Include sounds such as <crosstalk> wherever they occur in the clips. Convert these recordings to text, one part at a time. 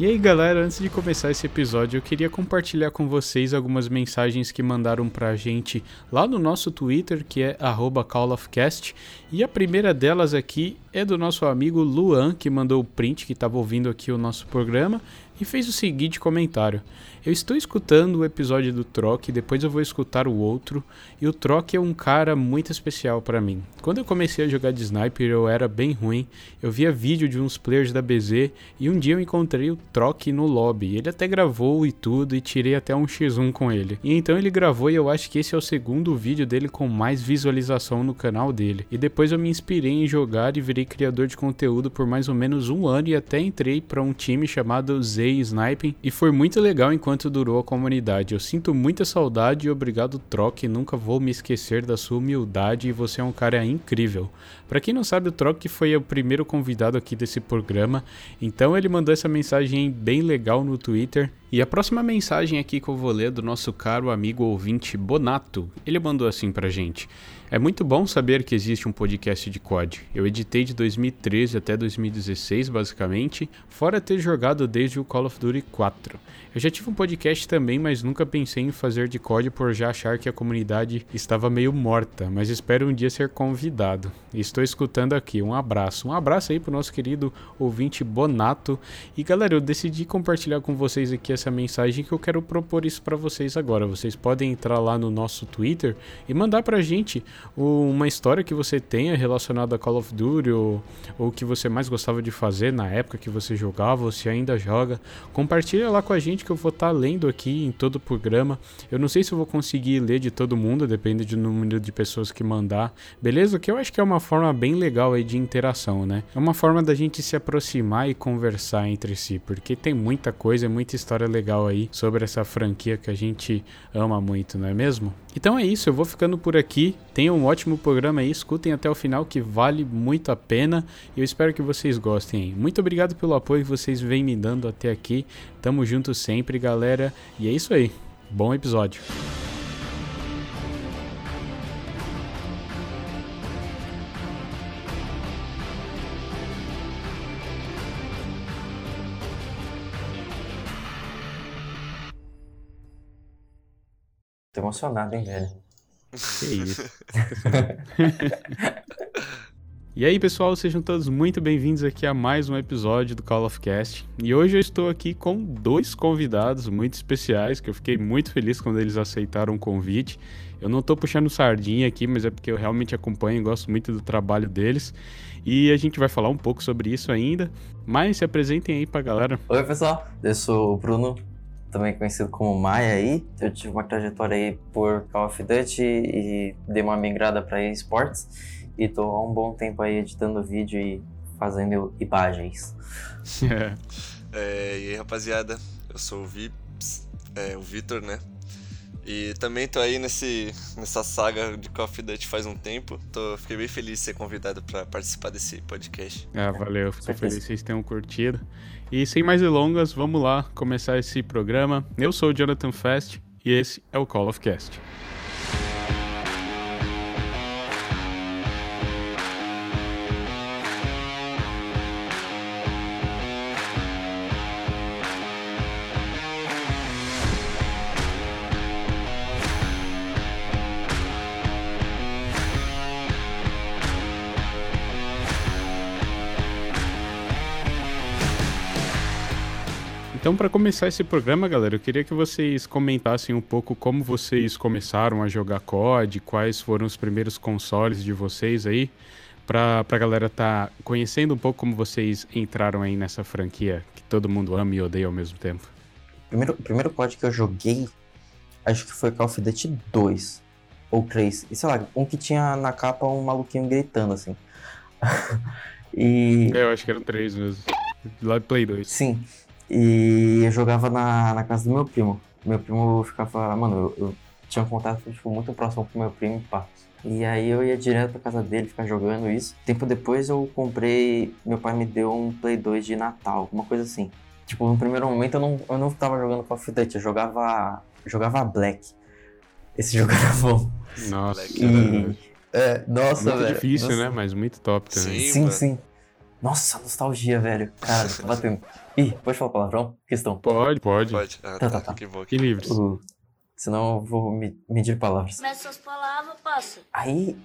E aí galera, antes de começar esse episódio, eu queria compartilhar com vocês algumas mensagens que mandaram pra gente lá no nosso Twitter, que é @callofcast, e a primeira delas aqui é do nosso amigo Luan, que mandou o print que estava ouvindo aqui o nosso programa e fez o seguinte comentário: Eu estou escutando o episódio do Troc, depois eu vou escutar o outro, e o Troc é um cara muito especial para mim. Quando eu comecei a jogar de sniper, eu era bem ruim. Eu via vídeo de uns players da BZ e um dia eu encontrei o Troc no lobby. Ele até gravou e tudo e tirei até um X1 com ele. E então ele gravou e eu acho que esse é o segundo vídeo dele com mais visualização no canal dele. E depois eu me inspirei em jogar e virei criador de conteúdo por mais ou menos um ano e até entrei para um time chamado Z Sniping e foi muito legal enquanto durou a comunidade. Eu sinto muita saudade e obrigado Troc, nunca vou me esquecer da sua humildade e você é um cara incrível. Para quem não sabe, o Troc foi o primeiro convidado aqui desse programa, então ele mandou essa mensagem bem legal no Twitter. E a próxima mensagem aqui que eu vou ler é do nosso caro amigo ouvinte Bonato. Ele mandou assim pra gente. É muito bom saber que existe um podcast de COD. Eu editei de 2013 até 2016, basicamente, fora ter jogado desde o Call of Duty 4. Eu já tive um podcast também, mas nunca pensei em fazer de COD por já achar que a comunidade estava meio morta, mas espero um dia ser convidado. Estou escutando aqui. Um abraço. Um abraço aí pro nosso querido ouvinte Bonato. E galera, eu decidi compartilhar com vocês aqui essa mensagem que eu quero propor isso para vocês agora. Vocês podem entrar lá no nosso Twitter e mandar pra gente uma história que você tenha relacionada a Call of Duty ou o que você mais gostava de fazer na época que você jogava ou se ainda joga. Compartilha lá com a gente que eu vou estar tá lendo aqui em todo o programa. Eu não sei se eu vou conseguir ler de todo mundo, depende do número de pessoas que mandar. Beleza? Que eu acho que é uma forma bem legal aí de interação, né? É uma forma da gente se aproximar e conversar entre si, porque tem muita coisa, muita história legal aí sobre essa franquia que a gente ama muito, não é mesmo? Então é isso, eu vou ficando por aqui. Tenham um ótimo programa aí, escutem até o final que vale muito a pena. E eu espero que vocês gostem. Muito obrigado pelo apoio que vocês vêm me dando até aqui. Tamo junto sempre, galera. E é isso aí. Bom episódio. Emocionado, hein, velho? Que isso. <laughs> e aí, pessoal, sejam todos muito bem-vindos aqui a mais um episódio do Call of Cast. E hoje eu estou aqui com dois convidados muito especiais, que eu fiquei muito feliz quando eles aceitaram o convite. Eu não estou puxando sardinha aqui, mas é porque eu realmente acompanho e gosto muito do trabalho deles. E a gente vai falar um pouco sobre isso ainda. Mas se apresentem aí pra galera. Oi, pessoal. Eu sou o Bruno, também conhecido como Maia aí. Eu tive uma trajetória aí por Call of Duty e dei uma migrada para esportes e tô há um bom tempo aí editando vídeo e fazendo imagens. É. <laughs> é, e aí, rapaziada, eu sou o Vips, é, o Vitor, né? E também tô aí nesse, nessa saga de Call of Duty faz um tempo. Tô, fiquei bem feliz de ser convidado para participar desse podcast. Ah, valeu. Fico feliz que vocês tenham curtido. E sem mais delongas, vamos lá começar esse programa. Eu sou o Jonathan Fest e esse é o Call of Cast. Então, para começar esse programa, galera, eu queria que vocês comentassem um pouco como vocês começaram a jogar COD, quais foram os primeiros consoles de vocês aí, para a galera tá conhecendo um pouco como vocês entraram aí nessa franquia que todo mundo ama e odeia ao mesmo tempo. Primeiro, o primeiro COD que eu joguei, acho que foi Call of Duty 2 ou 3. E sei lá, um que tinha na capa um maluquinho gritando assim. <laughs> e... É, eu acho que eram três mesmo. Lá de Play 2. Sim. E eu jogava na, na casa do meu primo. Meu primo ficava. Mano, eu, eu tinha um contato tipo, muito próximo com meu primo, pá. E aí eu ia direto pra casa dele ficar jogando isso. Tempo depois eu comprei. Meu pai me deu um Play 2 de Natal, uma coisa assim. Tipo, no primeiro momento eu não, eu não tava jogando Call of Duty, eu jogava. jogava Black. Esse <laughs> jogo era bom. Nossa, e, é, nossa, muito velho. difícil, nossa. né? Mas muito top também. Sim, sim. sim. Nossa, nostalgia, velho. Cara, tá <laughs> batendo. Ih, pode falar palavrão? Questão. Pode, pode. Pode. Ah, Tá, tá, tá, tá. Que bom. Que livres. Uh, senão eu vou me- medir palavras. Mas suas palavras, passa. Aí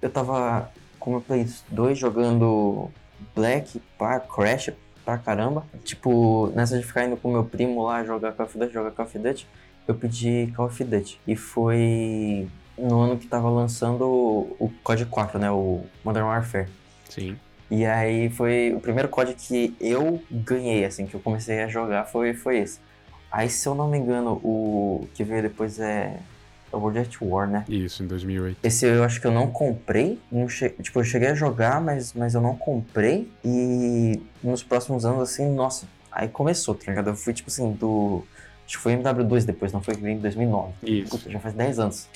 eu tava com o meu Play 2 jogando Black, pá, Crash pra caramba. Tipo, nessa de ficar indo com meu primo lá jogar Call of Duty, jogar Call of Duty, eu pedi Call of Duty. E foi no ano que tava lançando o o COD 4, né? O Modern Warfare. Sim. E aí foi o primeiro COD que eu ganhei, assim, que eu comecei a jogar foi, foi esse. Aí, se eu não me engano, o que veio depois é, é o World at War, né? Isso, em 2008. Esse eu acho que eu não comprei. Não che... Tipo, eu cheguei a jogar, mas, mas eu não comprei. E nos próximos anos, assim, nossa, aí começou, tá ligado? Eu fui, tipo assim, do. Acho que foi MW2 depois, não foi que veio em 2009. Isso. Puta, já faz 10 anos.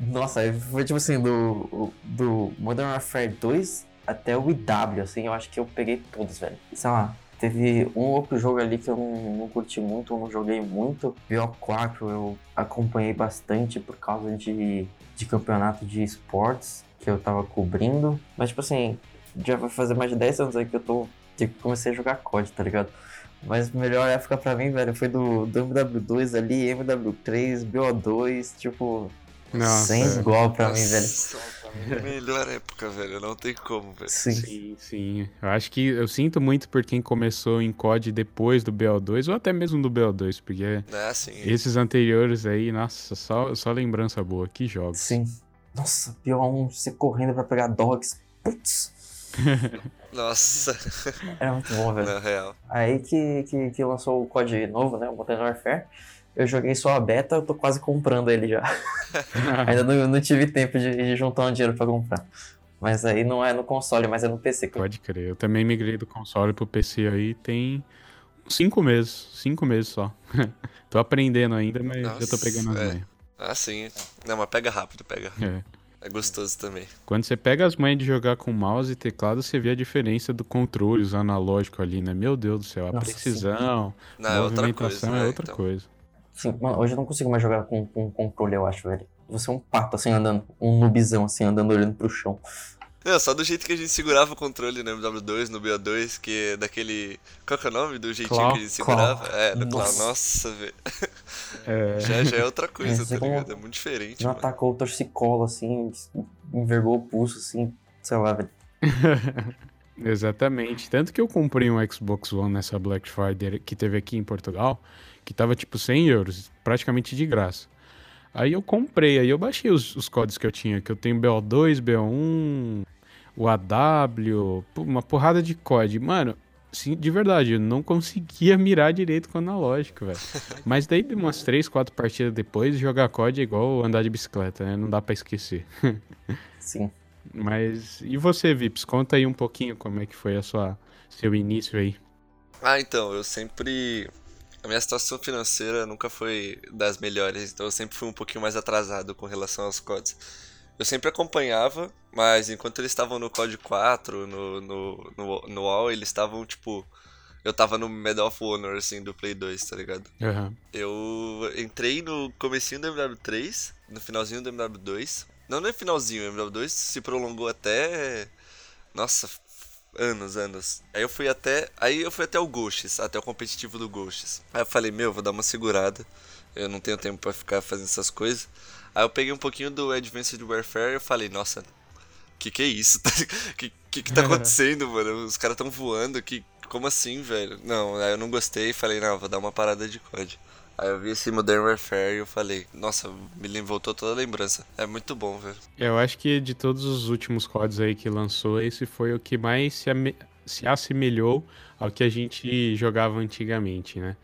Nossa, aí foi tipo assim, do, do Modern Warfare 2 até o IW, assim, eu acho que eu peguei todos, velho. Sei lá, teve um outro jogo ali que eu não, não curti muito, eu não joguei muito. BO4 eu acompanhei bastante por causa de, de campeonato de esportes que eu tava cobrindo. Mas, tipo assim, já vai fazer mais de 10 anos aí que eu tô. que eu comecei a jogar COD, tá ligado? Mas a melhor época pra mim, velho, foi do, do MW2 ali, MW3, BO2, tipo, Nossa. sem igual pra mim, velho. <laughs> Melhor época, velho. Não tem como, velho. Sim. Sim, sim. Eu acho que eu sinto muito por quem começou em COD depois do BO2, ou até mesmo do BO2, porque É assim. esses anteriores aí, nossa, só, só lembrança boa. Que jogos. Sim. Nossa, BO1, você correndo pra pegar dogs. Putz, <laughs> Nossa, era muito bom, velho. na real. Aí que, que, que lançou o COD novo, né, o Modern Warfare. Eu joguei só a beta, eu tô quase comprando ele já. <laughs> Ainda não, não tive tempo de, de juntar um dinheiro pra comprar. Mas aí não é no console, mas é no PC. eu- Pode crer. Eu também migrei do console pro PC aí tem cinco meses. Cinco meses só. <laughs> tô aprendendo ainda, mas já tô Nossa, pegando as é. manhas. Ah, sim. Não, mas pega rápido, pega. É. É gostoso também. Quando você pega as manhas de jogar com mouse e teclado, você vê a diferença do controle, os analógicos ali, né? Meu Deus do céu, a Nossa, precisão, Não, é outra movimentação coisa. é né, outra então. Coisa. Sim, mano, hoje eu não consigo mais jogar com, com controle, eu acho, velho. Você é um pato, assim, andando. Um noobzão, assim, andando olhando pro chão. Não, só do jeito que a gente segurava o controle no MW2, no BO2, que é daquele. Qual que é o nome do jeitinho Claw. que a gente segurava? Claw. É, no Claw. Nossa. Velho. É, <laughs> Já, já é outra coisa, sei tá como- ligado? É muito diferente, Não mano. atacou o torcicolo, assim, envergou o pulso, assim, sei lá, velho. <laughs> Exatamente. Tanto que eu comprei um Xbox One nessa Black Friday que teve aqui em Portugal, que tava tipo 100 euros, praticamente de graça. Aí eu comprei, aí eu baixei os, os códigos que eu tinha, que eu tenho BO2, BO1, o AW, uma porrada de código. Mano, sim, de verdade, eu não conseguia <laughs> mirar direito com o analógico, velho. Mas daí, umas 3, 4 partidas depois, jogar COD é igual andar de bicicleta, né? Não dá pra esquecer. <laughs> Sim. Mas e você, Vips? Conta aí um pouquinho como é que foi a sua seu início aí. Ah, então, eu sempre. A minha situação financeira nunca foi das melhores, então eu sempre fui um pouquinho mais atrasado com relação aos CODs. Eu sempre acompanhava, mas enquanto eles estavam no COD 4, no, no, no, no eles estavam tipo. Eu tava no Medal of Honor, assim, do Play 2, tá ligado? Aham. Eu entrei no comecinho do MW3, no finalzinho do MW2. Não, não é finalzinho, o MW2 se prolongou até. Nossa, anos, anos. Aí eu fui até. Aí eu fui até o Ghosts, até o competitivo do Ghosts. Aí eu falei, meu, vou dar uma segurada. Eu não tenho tempo pra ficar fazendo essas coisas. Aí eu peguei um pouquinho do Advanced Warfare e eu falei, nossa, que que é isso? <laughs> que, que que tá <laughs> acontecendo, mano? Os caras tão voando, que. Como assim, velho? Não, aí eu não gostei e falei, não, vou dar uma parada de COD. Aí eu vi esse Modern Warfare e eu falei, nossa, me voltou toda a lembrança. É muito bom, velho. Eu acho que de todos os últimos CODs aí que lançou, esse foi o que mais se, se assemelhou ao que a gente jogava antigamente, né?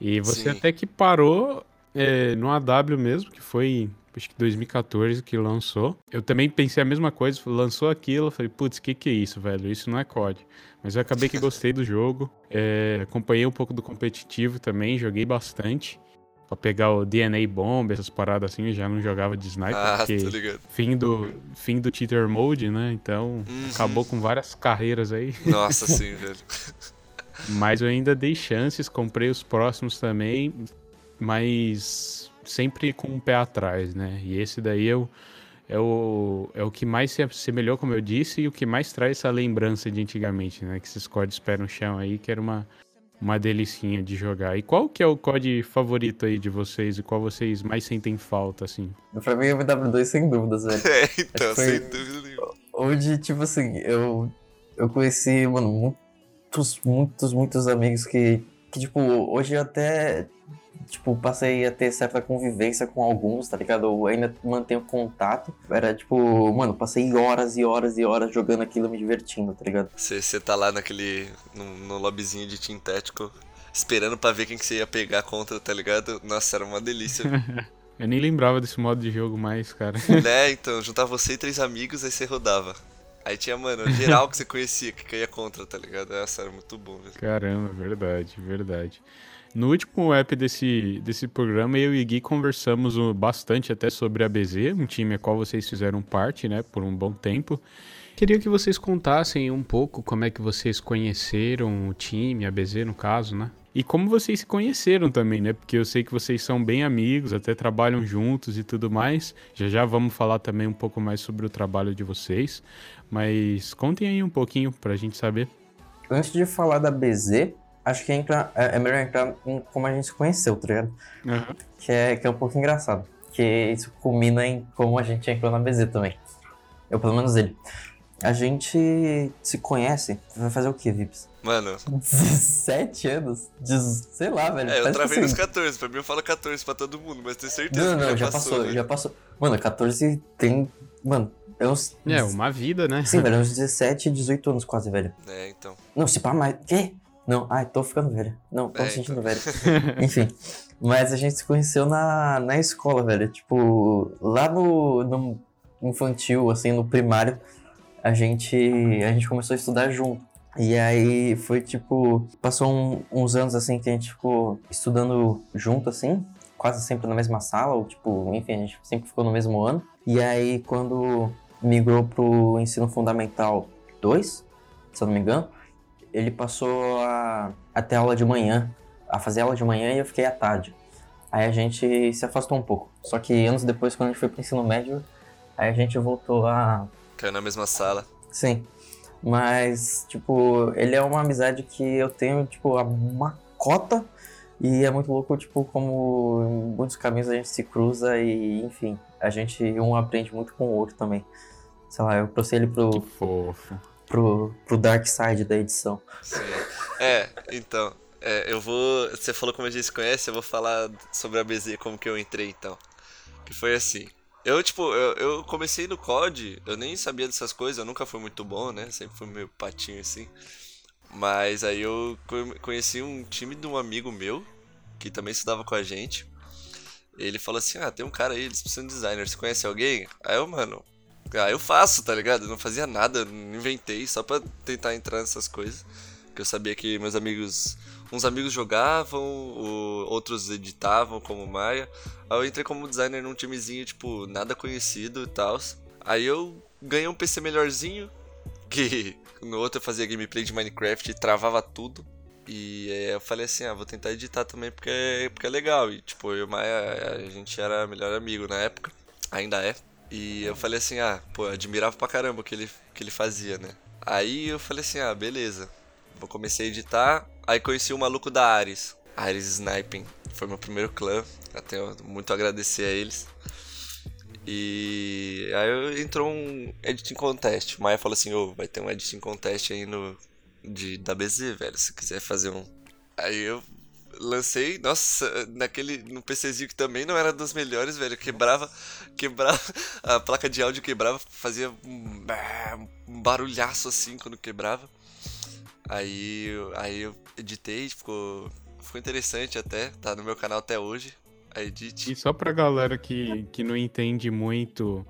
E você Sim. até que parou é, no AW mesmo, que foi acho que 2014 que lançou. Eu também pensei a mesma coisa, lançou aquilo, falei, putz, que que é isso, velho? Isso não é COD. Mas eu acabei que gostei do jogo, é, acompanhei um pouco do competitivo também, joguei bastante. Pra pegar o DNA Bomb, essas paradas assim, eu já não jogava de sniper, Ah, porque tô ligado. fim do, fim do cheater mode, né? Então Uhum. acabou com várias carreiras aí. <laughs> Nossa, sim, velho. Mas eu ainda dei chances, comprei os próximos também, mas sempre com o pé atrás, né? E esse daí eu é o, é o que mais se assemelhou, como eu disse, e o que mais traz essa lembrança de antigamente, né? Que esses CODs pé no chão aí, que era uma, uma delicinha de jogar. E qual que é o COD favorito aí de vocês e qual vocês mais sentem falta, assim? Pra mim, o MW2 sem dúvidas, velho. <laughs> É, então, Foi- sem dúvida nenhuma. Onde, tipo assim, eu, eu conheci, mano, muitos, muitos, muitos amigos que, que, tipo, hoje eu até, tipo, passei a ter certa convivência com alguns, tá ligado? Eu ainda mantenho contato. Era, tipo, mano, passei horas e horas e horas jogando aquilo, me divertindo, tá ligado? Você, tá lá naquele. no, no lobbyzinho de Tactical, esperando pra ver quem que você ia pegar contra, tá ligado? Nossa, era uma delícia. <laughs> Eu nem lembrava desse modo de jogo mais, cara. né? Então, juntava você e três amigos, aí você rodava. Aí tinha, mano, geral que você conhecia, que caía contra, tá ligado? Essa era muito bom, velho. Caramba, verdade, verdade. No último app desse, desse programa, eu e Gui conversamos bastante até sobre a BZ, um time a qual vocês fizeram parte, né, por um bom tempo. Queria que vocês contassem um pouco como é que vocês conheceram o time, a BZ no caso, né? E como vocês se conheceram também, né? Porque eu sei que vocês são bem amigos, até trabalham juntos e tudo mais. Já já vamos falar também um pouco mais sobre o trabalho de vocês. Mas contem aí um pouquinho pra gente saber. Antes de falar da BZ, acho que entra, é, é melhor entrar em como a gente se conheceu, tá ligado? Que é, que é um pouco engraçado. Que isso culmina em como a gente entrou na BZ também. Eu, pelo menos ele. A gente se conhece, vai fazer o quê, Vips? Mano, <laughs> 17 anos? Diz- sei lá, velho. é, eu travei assim. nos 14, pra mim eu falo 14 pra todo mundo, mas tenho certeza Não, que não, já, já passou, passou, né? já passou. Mano, 14 tem. Mano, é uns. É, uma vida, né? Sim, velho, é uns 17, 18 anos quase, velho. É, então. Não, se pá mais. Quê? Não, ai, tô ficando velho. Não, tô É, me sentindo então. velho. <laughs> Enfim. Mas a gente se conheceu na, na escola, velho. Tipo, lá no, no infantil, assim, no primário, a gente, a gente começou a estudar junto. E aí foi tipo. Passou um- uns anos assim que a gente ficou estudando junto, assim, quase sempre na mesma sala, ou tipo, enfim, a gente sempre ficou no mesmo ano. E aí quando migrou pro ensino fundamental 2, se eu não me engano, ele passou a, a ter aula de manhã, a fazer aula de manhã e eu fiquei à tarde. Aí a gente se afastou um pouco. Só que anos depois, quando a gente foi pro ensino médio, aí a gente voltou a. Caiu na mesma sala. Sim. Mas, tipo, ele é uma amizade que eu tenho, tipo, a uma cota. E é muito louco, tipo, como em muitos caminhos a gente se cruza e, enfim, a gente um aprende muito com o outro também. Sei lá, eu trouxe ele Que pro, fofo. pro, pro dark side da edição. Sim. É, então. é, eu vou. Você falou como a gente se conhece, eu vou falar sobre a BZ, como que eu entrei então. Que foi assim. Eu, tipo, eu, eu comecei no COD, eu nem sabia dessas coisas, eu nunca fui muito bom, né? Sempre fui meio patinho assim. Mas aí eu co- conheci um time de um amigo meu, que também estudava com a gente. Ele falou assim: Ah, tem um cara aí, eles precisam de designer, você conhece alguém? Aí eu, mano, ah, eu faço, tá ligado? Eu não fazia nada, não inventei, só pra tentar entrar nessas coisas. Que eu sabia que meus amigos. Uns amigos jogavam, o- outros editavam, como Maia. Aí eu entrei como designer num timezinho, tipo, nada conhecido e tal. Aí eu ganhei um PC melhorzinho, <laughs> que no outro eu fazia gameplay de Minecraft e travava tudo. E aí eu falei assim, ah, vou tentar editar também porque é, porque é legal. E tipo, eu e Maia, a gente era melhor amigo na época, ainda é. E eu falei assim, ah, pô, eu admirava pra caramba o que ele, que ele fazia, né? Aí eu falei assim, ah, beleza. Eu comecei a editar, aí conheci o maluco da Ares, Ares Sniping. Foi meu primeiro clã, tenho muito agradecer a eles. E aí entrou um editing contest. Maia falou assim, ô, vai ter um editing contest aí no de da BZ, velho, se quiser fazer um. Aí eu lancei, nossa, naquele no PCzinho que também não era dos melhores, velho, quebrava, quebrava <laughs> a placa de áudio quebrava, fazia um, um barulhaço assim quando quebrava. Aí, eu- aí eu editei, ficou ficou interessante até, tá no meu canal até hoje. A edit. E só pra galera que, que não entende muito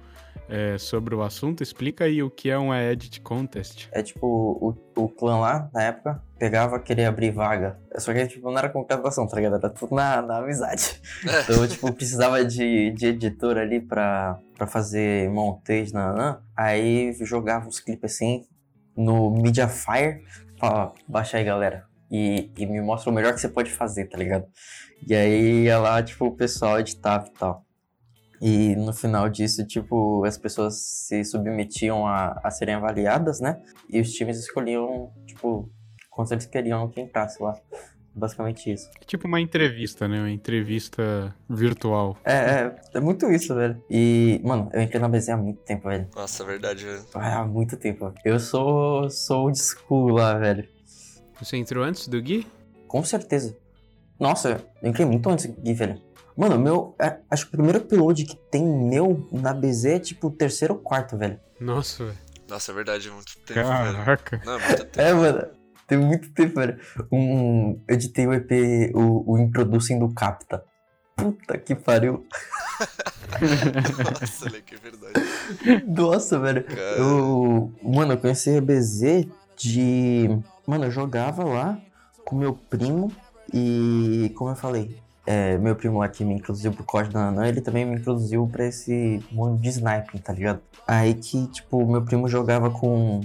é, sobre o assunto, explica aí o que é um Edit Contest. É tipo, o, o clã lá, na época, pegava, queria abrir vaga. Só que, tipo, não era com gravação, tá ligado? Era tudo na, na amizade. É. <laughs> Então, tipo, precisava de, de editor ali pra, pra fazer montage, nanã. Aí jogava uns clipes assim no Mediafire. Falava, baixa aí, galera. E, e me mostra o melhor que você pode fazer, tá ligado? E aí ia lá, tipo, o pessoal editava e tal. E no final disso, tipo, as pessoas se submetiam a, a serem avaliadas, né? E os times escolhiam, tipo, quantos eles queriam que entrasse lá. Basicamente isso. É tipo uma entrevista, né? Uma entrevista virtual. É, é, é muito isso, velho. E, mano, eu entrei na BZ há muito tempo, velho. Nossa, verdade, velho. Ah, Há muito tempo. Eu sou, sou old school lá, velho. Você entrou antes do Gui? Com certeza. Nossa, eu entrei muito antes aqui, velho. Mano, meu. é, acho que o primeiro upload que tem meu na BZ é tipo o terceiro ou quarto, velho. Nossa, velho. Nossa, é verdade, é muito tempo, velho. Caraca. Não, é muito tempo. É, mano. Tem muito tempo, velho. Um, eu editei o EP, o, o Introducing do Capta. Puta que pariu. <laughs> Nossa, Leque, é verdade. Nossa, velho. Cara, Eu. Mano, eu conheci a BZ de. Mano, eu jogava lá com meu primo e. Como eu falei, é, meu primo lá que me introduziu pro código da Nanã, ele também me introduziu pra esse mundo de sniping, tá ligado? Aí que, tipo, meu primo jogava com,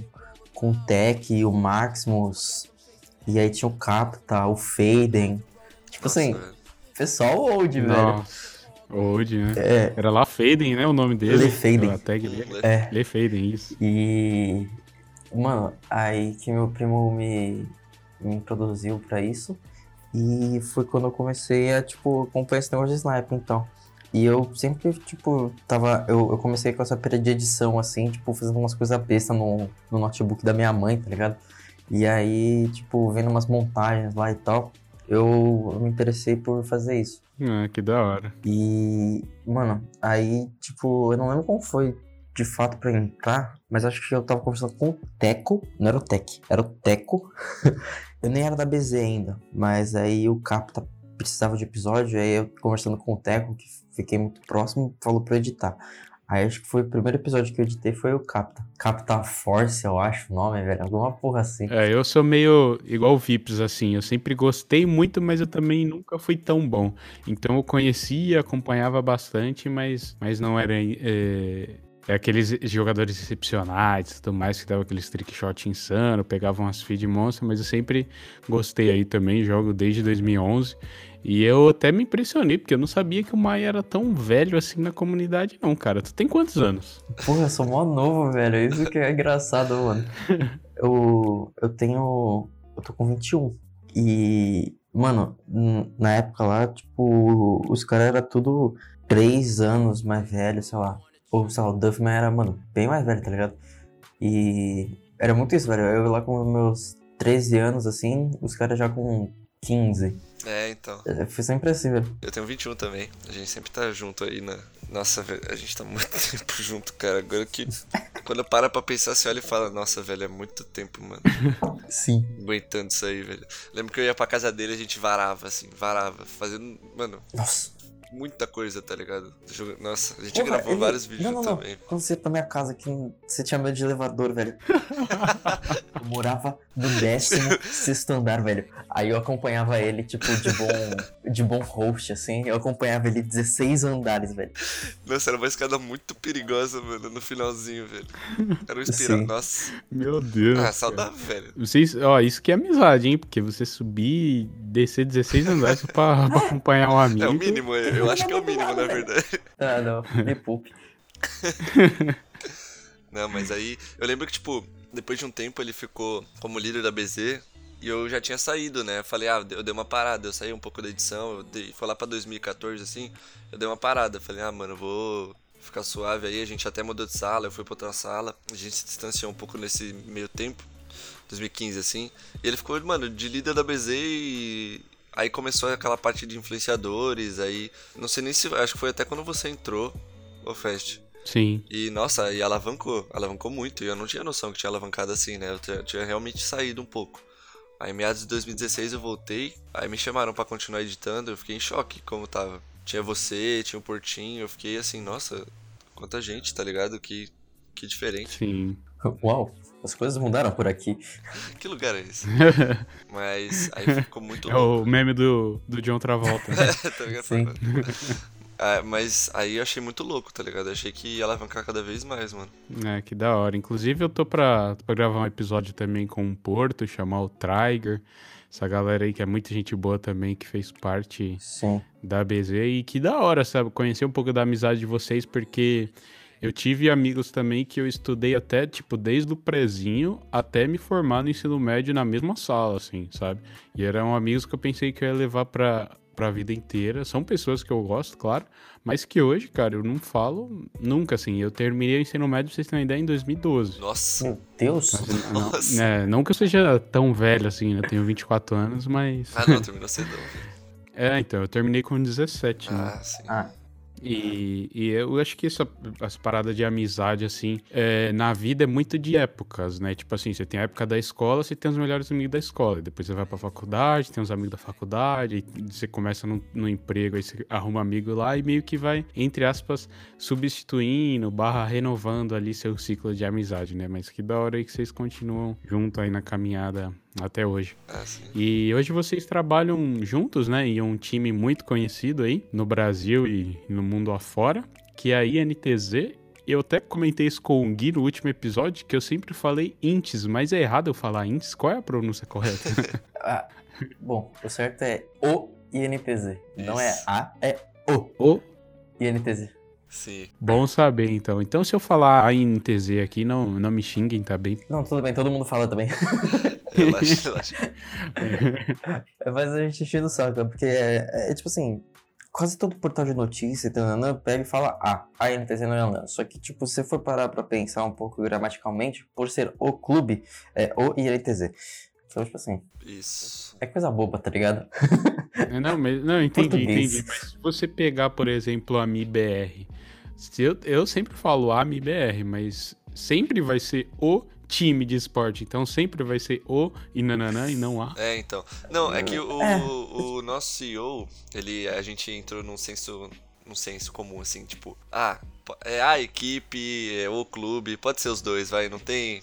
com o Tech, o Maximus, e aí tinha o Capta, o Faden. Tipo nossa, assim, velho. pessoal old, velho. Nossa. Old, né? É, Era lá Faden, né? O nome dele. Le Faden. A tag dele. é. Le Faden, isso. E. Mano, aí que meu primo me, me introduziu pra isso. E foi quando eu comecei a, tipo, acompanhar esse negócio de sniper, então. E eu sempre, tipo, tava. Eu, eu comecei com essa pira de edição, assim, tipo, fazendo umas coisas bestas no, no notebook da minha mãe, tá ligado? E aí, tipo, vendo umas montagens lá e tal, eu, eu me interessei por fazer isso. Ah, que da hora. E, mano, aí, tipo, eu não lembro como foi de fato pra entrar, mas acho que eu tava conversando com o Teco, não era o Tec, era o Teco. <laughs> eu nem era da BZ ainda, mas aí o Capta precisava de episódio, aí eu conversando com o Teco, que fiquei muito próximo, falou pra editar. Aí acho que foi o primeiro episódio que eu editei foi o Capta. Capta Force, eu acho o nome, velho. Alguma porra assim. É, eu sou meio igual o Vips, assim. Eu sempre gostei muito, mas eu também nunca fui tão bom. Então eu conhecia, acompanhava bastante, mas, mas não era. É, é aqueles jogadores excepcionais e tudo mais, que davam aqueles trick shot insano, pegavam as feed monstro, mas eu sempre gostei aí também, jogo desde 2011. E eu até me impressionei, porque eu não sabia que o Maia era tão velho assim na comunidade, não, cara. Tu tem quantos anos? Porra, eu sou mó novo, velho. Isso que é engraçado, mano. <laughs> Eu, eu tenho. Eu tô com 21. E, mano, na época lá, tipo, os caras eram tudo 3 anos mais velhos, sei lá. Ou, sei lá, o Duffman era, mano, bem mais velho, tá ligado? E era muito isso, velho. Eu lá com meus 13 anos, assim, os caras já com 15. É, então. É, Foi sempre assim, velho. Eu tenho 21 também. A gente sempre tá junto aí na. Nossa, velho, a gente tá muito <laughs> tempo junto, cara. Agora que. Quando eu paro pra pensar, você olha e fala, nossa, velho, é muito tempo, mano. Sim. Aguentando isso aí, velho. Lembro que eu ia pra casa dele a gente varava, assim, varava. Fazendo, mano, Nossa. Muita coisa, tá ligado? Nossa, a gente Porra, gravou ele- vários vídeos não, não, não. também. Quando você ia pra minha casa, que você tinha medo de elevador, velho. <laughs> eu morava no décimo sexto andar, velho. Aí eu acompanhava ele, tipo, de bom, de bom host, assim. Eu acompanhava ele 16 andares, velho. Nossa, era uma escada muito perigosa, mano, no finalzinho, velho. Era um espiral. Sim. Nossa. Meu Deus. Ah, saudável, velho. Vocês, ó, isso que é amizade, hein? Porque você subir descer 16 andares pra, <laughs> pra acompanhar um amigo. É o mínimo, eu acho que é o mínimo, na verdade. Ah, não, <laughs> me poupe. <laughs> Não, mas aí. Eu lembro que, tipo, depois de um tempo ele ficou como líder da BZ. E eu já tinha saído, né? Eu falei, ah, eu dei uma parada. Eu saí um pouco da edição. Eu dei, foi lá pra 2014, assim. Eu dei uma parada. Falei, ah, mano, eu vou ficar suave aí. A gente até mudou de sala. Eu fui pra outra sala. A gente se distanciou um pouco nesse meio tempo. 2015, assim. E ele ficou, mano, de líder da BZ e. Aí começou aquela parte de influenciadores. Aí. Não sei nem se. Acho que foi até quando você entrou, ô Fest. Sim. E nossa, e alavancou, alavancou muito. E eu não tinha noção que tinha alavancado assim, né? Eu tinha, tinha realmente saído um pouco. Aí, meados de 2016, eu voltei. Aí me chamaram pra continuar editando. Eu fiquei em choque como tava. Tinha você, tinha o Portinho. Eu fiquei assim, nossa, quanta gente, tá ligado? Que, que diferente. Sim. <laughs> Uau, as coisas mudaram por aqui. <laughs> Que lugar é esse? <laughs> Mas aí ficou muito É louco. o meme do, do John Travolta. né? Tá ligado? Sim. Ah, mas aí eu achei muito louco, tá ligado? Eu achei que ia alavancar cada vez mais, mano. É, que da hora. Inclusive, eu tô pra, pra gravar um episódio também com o Porto, chamar o Trigger. Essa galera aí que é muita gente boa também, que fez parte Sim. da BZ. E que da hora, sabe? Conhecer um pouco da amizade de vocês, porque eu tive amigos também que eu estudei até, tipo, desde o prezinho até me formar no ensino médio na mesma sala, assim, sabe? E eram amigos que eu pensei que eu ia levar pra, pra vida inteira. São pessoas que eu gosto, claro, mas que hoje, cara, eu não falo nunca, assim. Eu terminei o ensino médio, pra vocês terem uma ideia, em 2012. Nossa. Meu Deus. Não, Nossa. é, não que eu seja tão velho assim, né? Eu tenho 24 anos, mas. Ah, não, terminou cedão. <laughs> É, então, eu terminei com 17, né? Ah, sim. Ah, E, e eu acho que essa, as paradas de amizade, assim, é, na vida é muito de épocas, né? Tipo assim, você tem a época da escola, você tem os melhores amigos da escola. Depois você vai pra faculdade, tem os amigos da faculdade, você começa no, no emprego, aí você arruma amigo lá e meio que vai, entre aspas, substituindo, barra renovando ali seu ciclo de amizade, né? Mas que da hora aí que vocês continuam junto aí na caminhada até hoje. Ah, sim. E hoje vocês trabalham juntos, né? Em um time muito conhecido aí no Brasil e no mundo afora, que é a INTZ. Eu até comentei isso com o Gui no último episódio, que eu sempre falei INTS, mas é errado eu falar INTS. Qual é a pronúncia correta? <laughs> ah, bom, o certo é o INTZ. Não é Isso. a, é o Ô, INTZ. Sim. bom saber então. Então se eu falar a INTZ aqui, não, não me xinguem, tá bem? Não, tudo bem, todo mundo fala também. <laughs> <laughs> Relaxa, relaxa. Mas a gente enche o saco, porque é, é tipo assim, quase todo portal de notícia, tanana, pega e fala A, a INTZ não é Anan. Só que, tipo, se você for parar pra pensar um pouco gramaticalmente, por ser o clube, é o INTZ. Então, tipo assim, Isso. é coisa boba, tá ligado? É, Não, mas, não, entendi, Português. entendi. Mas se você pegar, por exemplo, a MIBR, se eu, eu sempre falo a MIBR, mas sempre vai ser o time de esporte. Então sempre vai ser o e nananã e não a. É, então. Não, é que o, É. o nosso CEO, ele, a gente entrou num senso, num senso comum, assim, tipo, ah, é a equipe, é o clube, pode ser os dois, vai, não tem.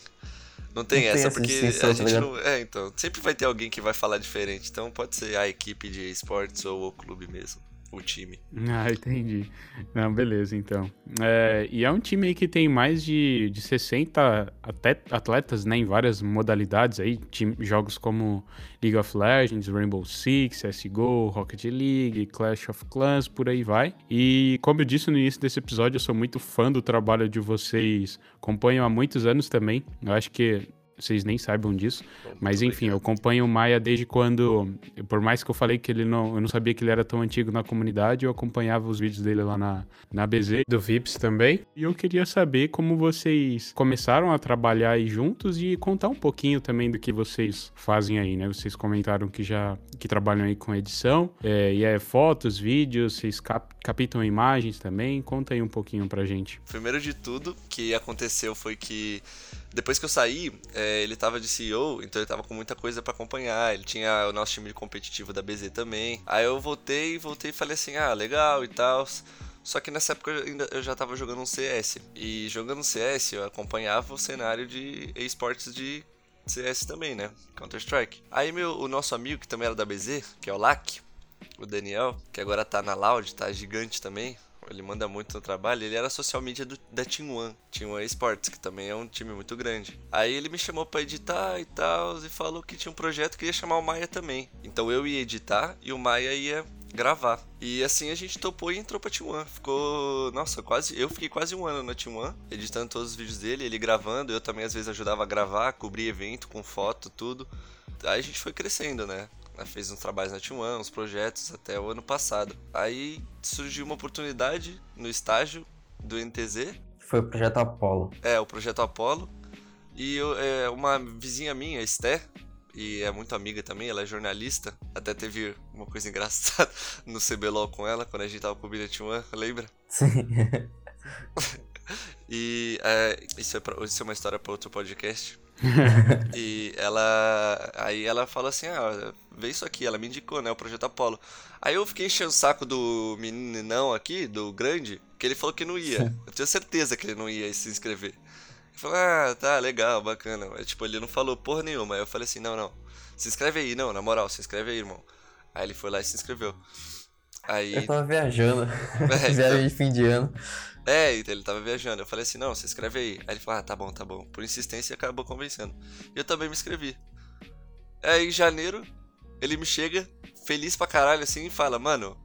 Não tem Não tem essa, essa porque a tá gente não. É, então. Sempre vai ter alguém que vai falar diferente. Então pode ser a equipe de esportes ou o clube mesmo. O time. Ah, entendi. Não, beleza, então. É, e é um time aí que tem mais de, de 60 até atletas, né, em várias modalidades aí, time- jogos como League of Legends, Rainbow Six, CSGO, Rocket League, Clash of Clans, por aí vai. E como eu disse no início desse episódio, eu sou muito fã do trabalho de vocês, acompanho há muitos anos também, eu acho que vocês nem saibam disso, mas enfim, eu acompanho o Maia desde quando, por mais que eu falei que ele não, eu não sabia que ele era tão antigo na comunidade, eu acompanhava os vídeos dele lá na, na BZ, do Vips também. E eu queria saber como vocês começaram a trabalhar aí juntos e contar um pouquinho também do que vocês fazem aí, né? Vocês comentaram que já que trabalham aí com edição, é, e é fotos, vídeos, vocês cap, captam imagens também. Conta aí um pouquinho pra gente. Primeiro de tudo, que aconteceu foi que depois que eu saí, é, ele tava de CEO, então ele tava com muita coisa pra acompanhar. Ele tinha o nosso time competitivo da BZ também. Aí eu voltei, voltei e falei assim: ah, legal e tal. Só que nessa época eu, ainda, eu já tava jogando um CS. E jogando CS, eu acompanhava o cenário de esportes de CS também, né? Counter-Strike. Aí meu, o nosso amigo, que também era da BZ, que é o Lack, o Daniel, que agora tá na Loud, tá gigante também. Ele manda muito no trabalho. Ele era social media do, da Team One, Team One Esports, que também é um time muito grande. Aí ele me chamou pra editar e tal, e falou que tinha um projeto que ia chamar o Maia também. Então eu ia editar e o Maia ia gravar. E assim a gente topou e entrou pra Team One. Ficou. Nossa, quase. Eu fiquei quase um ano na Team One, editando todos os vídeos dele, ele gravando. Eu também às vezes ajudava a gravar, cobrir evento com foto, tudo. Aí a gente foi crescendo, né? Ela fez uns trabalhos na Team One, uns projetos até o ano passado. Aí surgiu uma oportunidade no estágio do NTZ, Foi o projeto Apollo. é, o projeto Apollo. E eu, é, uma vizinha minha, a Esté, e é muito amiga também, ela é jornalista. Até teve uma coisa <laughs> engraçada no CBLOL com ela, quando a gente tava cobrindo a Team One, lembra? Sim. <laughs> E é, isso, é pra- isso é uma história para outro podcast. <laughs> e ela. Aí ela falou assim: ah, vê isso aqui. Ela me indicou, né? O projeto Apollo. Aí eu fiquei enchendo o saco do meninão aqui, do grande, que ele falou que não ia. <laughs> Eu tenho certeza que ele não ia se inscrever. Ele falou: ah, tá, legal, bacana. Mas, tipo, ele não falou porra nenhuma. Aí eu falei assim: não, não. Se inscreve aí, não, na moral, se inscreve aí, irmão. Aí ele foi lá e se inscreveu. Aí. Eu tava viajando. <laughs> É, Viagem de fim de ano. É, então ele tava viajando. Eu falei assim, não, você escreve aí. Aí ele falou, ah, tá bom, tá bom. Por insistência, acabou convencendo. E eu também me inscrevi. Aí em janeiro, ele me chega, feliz pra caralho, assim, e fala, mano,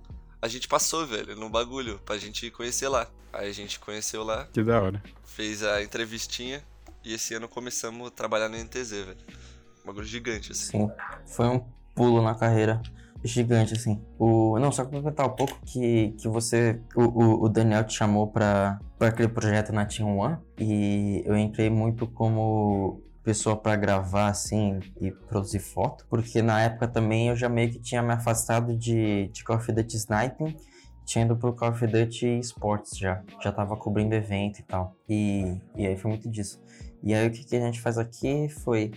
a gente passou, velho, no bagulho, pra gente conhecer lá. Aí a gente conheceu lá, Que da hora. fez a entrevistinha, e esse ano começamos a trabalhar no NTZ, velho. Um bagulho gigante, assim. Sim. Foi um pulo na carreira gigante, assim. O... Não, só complementar um pouco que, que você. O, o, Daniel te chamou pra aquele projeto na Team One. E eu entrei muito como pessoa pra gravar, assim, e produzir foto. Porque na época também eu já meio que tinha me afastado de, de Call of Duty Sniping. Tinha ido pro Call of Duty Sports já. Já tava cobrindo evento e tal. E, e aí foi muito disso. E aí o que, que a gente faz aqui foi.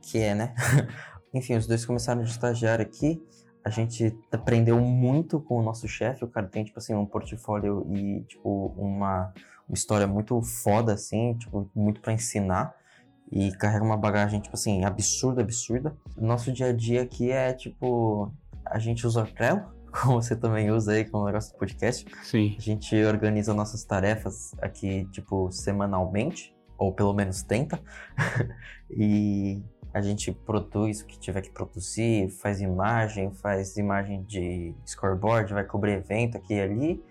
Que é, né? <laughs> Enfim, os dois começaram de estagiário aqui. A gente aprendeu muito com o nosso chefe. O cara tem, tipo assim, um portfólio e, tipo, uma, uma história muito foda, assim, tipo, muito pra ensinar. E carrega uma bagagem, tipo assim, absurda, absurda. Nosso dia a dia aqui é, tipo, a gente usa Trello, <laughs> como você também usa aí com o negócio do podcast. Sim. A gente organiza nossas tarefas aqui, tipo, semanalmente, ou pelo menos tenta. <laughs> e a gente produz o que tiver que produzir, faz imagem, faz imagem de scoreboard, vai cobrir evento aqui e ali.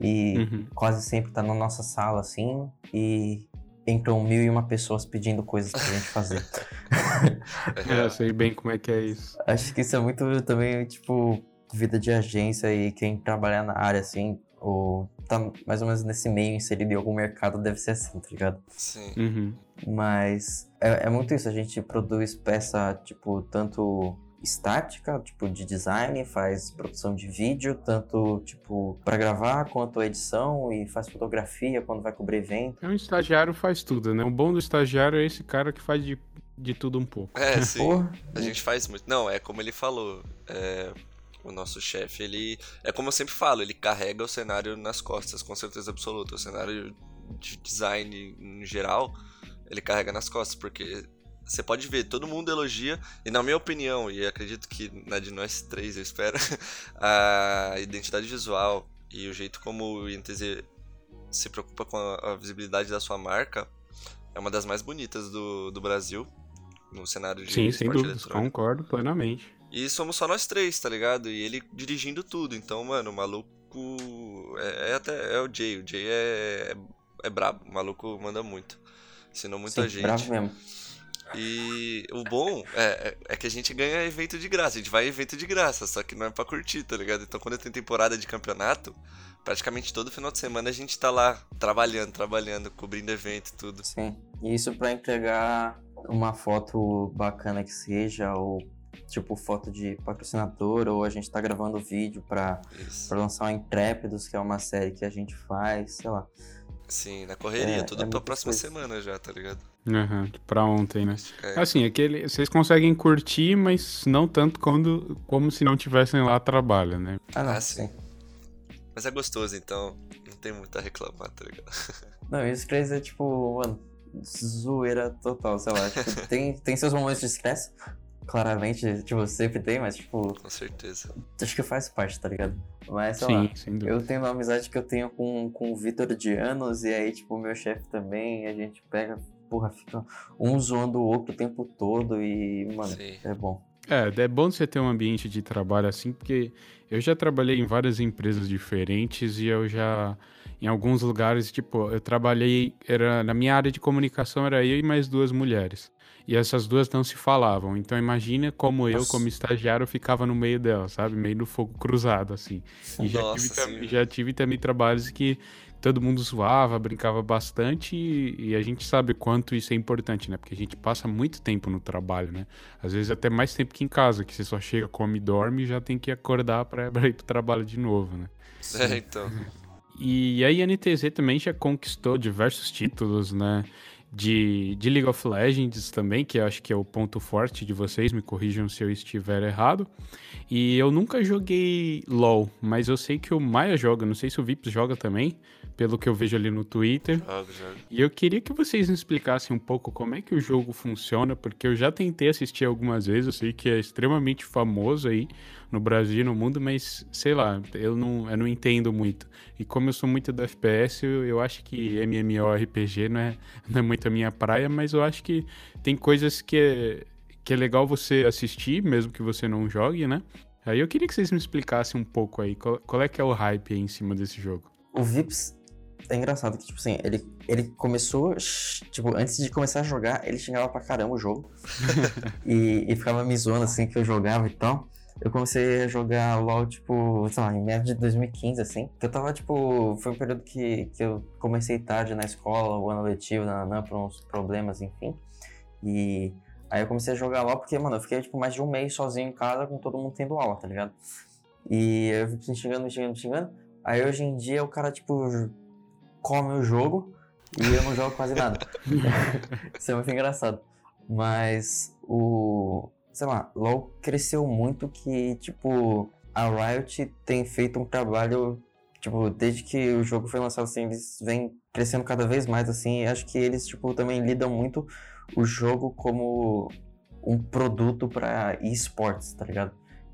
E Uhum. quase sempre tá na nossa sala, assim, e entram mil e uma pessoas pedindo coisas pra gente fazer. <laughs> Eu sei bem como é que é isso. Acho que isso é muito também, tipo, vida de agência e quem trabalhar na área, assim, ou tá mais ou menos nesse meio inserido em algum mercado, deve ser assim, tá ligado? sim. Uhum. Mas é, é muito isso, a gente produz peça, tipo, tanto estática, tipo, de design, faz produção de vídeo, tanto, tipo, pra gravar, quanto edição, e faz fotografia quando vai cobrir evento. É um estagiário faz tudo, né? O bom do estagiário é esse cara que faz de, de tudo um pouco. É, <laughs> sim. Porra, A gente faz muito. Não, é como ele falou. é, o nosso chefe, ele. É como eu sempre falo, ele carrega o cenário nas costas, com certeza absoluta. O cenário de design em geral, ele carrega nas costas, porque você pode ver, todo mundo elogia, e na minha opinião, e acredito que na de nós três, eu espero, <laughs> a identidade visual e o jeito como o INTZ se preocupa com a, visibilidade da sua marca é uma das mais bonitas do, do Brasil. No cenário de Sim, sem eletrônico. Concordo plenamente. E somos só nós três, tá ligado? E ele dirigindo tudo. Então, mano, o maluco. É, é até. É o Jay. O Jay é, é, é brabo. O maluco manda muito. Ensinou muita sim, gente. bravo mesmo. E o bom é, é- é que a gente ganha evento de graça. A gente vai em evento de graça, só que não é pra curtir, tá ligado? Então quando tem temporada de campeonato, praticamente todo final de semana a gente tá lá trabalhando, trabalhando, cobrindo evento e tudo. Sim. E isso pra entregar uma foto bacana que seja, ou tipo foto de patrocinador, ou a gente tá gravando vídeo pra, Isso. pra lançar o Intrépidos, que é uma série que a gente faz, sei lá. Sim, na correria, É, tudo é pra próxima coisas. semana já, tá ligado? Aham, pra ontem, né? É. Assim, aquele, vocês conseguem curtir, mas não tanto quando, como se não tivessem lá trabalho, né? Ah, não, Ah, sim. sim. Mas é gostoso, então não tem muito a reclamar, tá ligado? <laughs> Não, e os três é tipo, mano, zoeira total, sei lá. Tipo, tem, tem seus momentos de estresse, claramente, tipo, sempre tem, mas tipo, Com certeza. acho que faz parte, tá ligado? Mas sei Sim, lá. sem dúvida. Eu tenho uma amizade que eu tenho com, com o Vitor de anos, e aí, tipo, o meu chefe também, a gente pega, porra, fica um zoando o outro o tempo todo e, mano, Sim. é bom. É, é bom você ter um ambiente de trabalho assim, porque eu já trabalhei em várias empresas diferentes e eu já, em alguns lugares, tipo, eu trabalhei, era na minha área de comunicação era eu e mais duas mulheres. E essas duas não se falavam. Então imagina como eu, Nossa. como estagiário, ficava no meio delas, sabe? Meio no fogo cruzado, assim. E já, Nossa, tive, tam- sim. já tive também trabalhos que todo mundo zoava, brincava bastante e, e a gente sabe quanto isso é importante, né? Porque a gente passa muito tempo no trabalho, né? Às vezes até mais tempo que em casa, que você só chega, come dorme e já tem que acordar pra, <laughs> pra ir pro trabalho de novo, né? É, então. E a INTZ também já conquistou diversos títulos, né? De, de League of Legends também, que eu acho que é o ponto forte de vocês, me corrijam se eu estiver errado. E eu nunca joguei LoL, mas eu sei que o Maia joga, não sei se o Vips joga também, pelo que eu vejo ali no Twitter. Jogo, jogo. E eu queria que vocês me explicassem um pouco como é que o jogo funciona, porque eu já tentei assistir algumas vezes, eu sei que é extremamente famoso aí no Brasil e no mundo, mas sei lá, eu não, eu não entendo muito. E como eu sou muito do FPS, eu, eu acho que MMORPG não é, não é muito a minha praia, mas eu acho que tem coisas que é, que é legal você assistir, mesmo que você não jogue, né? Aí eu queria que vocês me explicassem um pouco aí, qual, qual é que é o hype aí em cima desse jogo. O Vips é engraçado que, tipo assim, ele, ele começou, tipo, antes de começar a jogar, ele xingava pra caramba o jogo. <laughs> e, e ficava me zoando, assim, que eu jogava e tal. Eu comecei a jogar LoL, tipo, sei lá, em meados de 2015, assim. Que eu tava, tipo, foi um período que, que eu comecei tarde na escola, o ano letivo, nananã, por uns problemas, enfim. E aí eu comecei a jogar LoL porque, mano, eu fiquei, tipo, mais de um mês sozinho em casa com todo mundo tendo aula, tá ligado? E eu fui me xingando, me xingando, me xingando. Aí hoje em dia o cara, tipo, come o jogo e eu não jogo quase nada. <laughs> Isso é muito engraçado. Mas o. Sei lá, LOL cresceu muito que, tipo, a Riot tem feito um trabalho. Tipo, desde que o jogo foi lançado, assim, eles vêm crescendo cada vez mais, assim. E acho que eles, tipo, também lidam muito o jogo como um produto para esportes, tá ligado?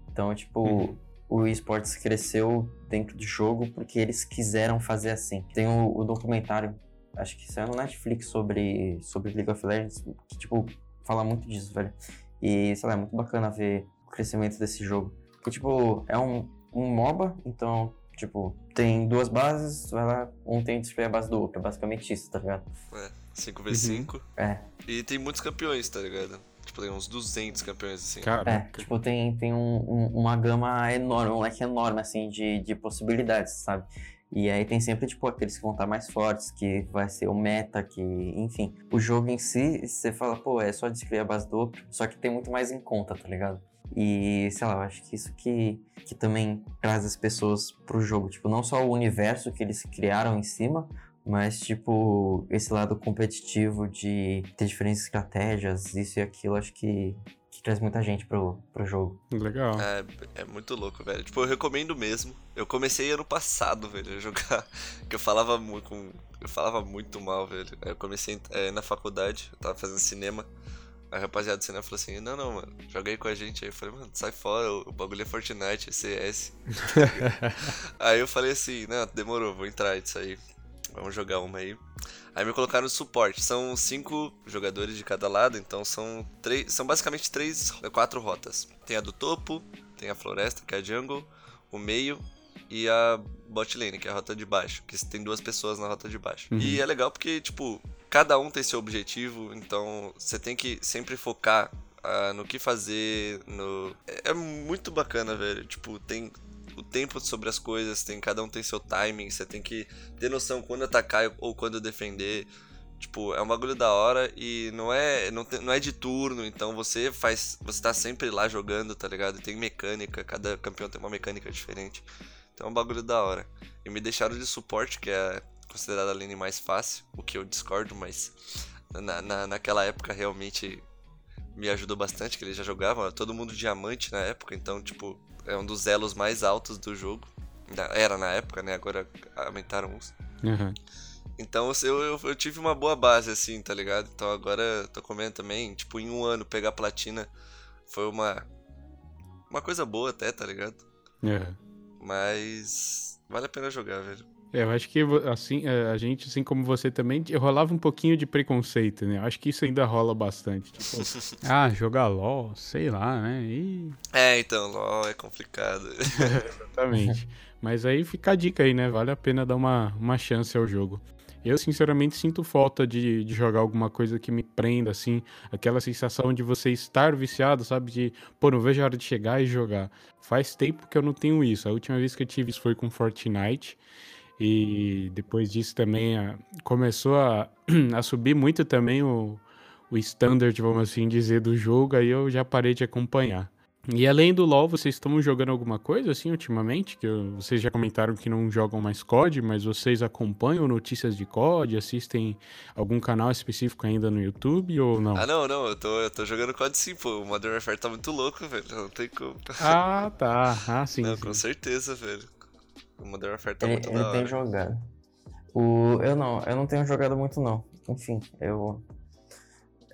Então, tipo, uhum o esportes cresceu dentro do jogo porque eles quiseram fazer assim. Tem o, o documentário, acho que saiu no Netflix sobre, sobre League of Legends, que, tipo, fala muito disso, velho. E, sei lá, é muito bacana ver o crescimento desse jogo. Porque, tipo, é um, um MOBA, então, tipo, tem duas bases, vai lá, um tem que destruir a base do outro. É basicamente isso, tá ligado? É, 5v5. Uhum. É. E tem muitos campeões, tá ligado? Tipo, tem uns 200 campeões, assim. Caraca. É, tipo, tem, tem um, um, uma gama enorme, um leque enorme, assim, de, de possibilidades, sabe? E aí tem sempre, tipo, aqueles que vão estar mais fortes, que vai ser o meta, que, enfim. O jogo em si, você fala, pô, é só destruir a base do outro, só que tem muito mais em conta, tá ligado? E, sei lá, eu acho que isso que, que também traz as pessoas pro jogo. Tipo, não só o universo que eles criaram em cima, mas, tipo, esse lado competitivo de ter diferentes estratégias, isso e aquilo, acho que, que traz muita gente pro, pro jogo. Legal. É, é muito louco, velho. Tipo, eu recomendo mesmo. Eu comecei ano passado, velho, a jogar. <laughs> Que eu falava muito com. Eu falava muito mal, velho. Eu comecei é, na faculdade, eu tava fazendo cinema. A rapaziada do cinema falou assim: Não, não, mano, joga aí com a gente. Aí eu falei, mano, sai fora, o bagulho é Fortnite, é CS. <laughs> aí eu falei assim: Não, demorou, vou entrar isso aí. Vamos jogar uma aí. Aí me colocaram no suporte. São cinco jogadores de cada lado, então são três. São basicamente três, quatro rotas. Tem a do topo, tem a floresta, que é a jungle, o meio e a bot lane, que é a rota de baixo. Que tem duas pessoas na rota de baixo. Uhum. E é legal porque, tipo, cada um tem seu objetivo, então você tem que sempre focar uh, no que fazer. No... É, é muito bacana, velho. Tipo, tem o tempo sobre as coisas, tem cada um tem seu timing, você tem que ter noção quando atacar ou quando defender. Tipo, é um bagulho da hora e não é não, tem, não é de turno, então você faz, você tá sempre lá jogando, tá ligado? Tem mecânica, cada campeão tem uma mecânica diferente. Então é um bagulho da hora. E me deixaram de suporte, que é considerada a lane mais fácil, o que eu discordo, mas na, na, naquela época realmente me ajudou bastante, que eles já jogavam, todo mundo diamante na época, então, tipo, é um dos elos mais altos do jogo. Era na época, né? Agora aumentaram uns. Uhum. Então eu, eu, eu, tive uma boa base, assim, tá ligado? Então agora tô comendo também, tipo, em um ano pegar platina foi uma. Uma coisa boa até, tá ligado? É. Mas. Vale a pena jogar, velho. É, eu acho que assim, é, a gente, assim como você também, rolava um pouquinho de preconceito, né? Eu acho que isso ainda rola bastante. Tipo, <laughs> ah, jogar LOL, sei lá, né? E... É, então, LOL é complicado. <laughs> Exatamente. Mas aí fica a dica aí, né? Vale a pena dar uma, uma chance ao jogo. Eu, sinceramente, sinto falta de, de jogar alguma coisa que me prenda, assim, aquela sensação de você estar viciado, sabe? De, pô, não vejo a hora de chegar e jogar. Faz tempo que eu não tenho isso. A última vez que eu tive isso foi com Fortnite. E depois disso também a, começou a, <clears throat> a subir muito também o, o standard, vamos assim dizer, do jogo, aí eu já parei de acompanhar. E além do LoL, vocês estão jogando alguma coisa assim ultimamente? Que eu, vocês já comentaram que não jogam mais COD, mas vocês acompanham notícias de COD, assistem algum canal específico ainda no YouTube ou não? Ah, não, não, eu tô, eu tô jogando COD sim, pô. O Modern Warfare tá muito louco, velho. Não tem como. Ah, tá. Ah, sim. Não, sim. com certeza, velho. O Modern Warfare tá ele, muito ele da hora. tem jogado. O, eu não, eu não tenho jogado muito não. Enfim, eu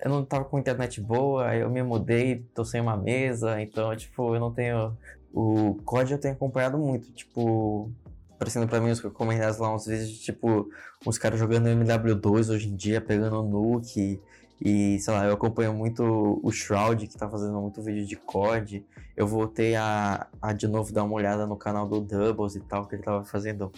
eu não tava com internet boa, eu me mudei, tô sem uma mesa, então, tipo, eu não tenho O COD eu tenho acompanhado muito, tipo, aparecendo pra mim os comentários lá uns vezes, tipo, os caras jogando MW2 hoje em dia, pegando nuke. E, sei lá, eu acompanho muito o Shroud, que tá fazendo muito vídeo de COD. Eu voltei a, a de novo dar uma olhada no canal do Doubles e tal, que ele tava fazendo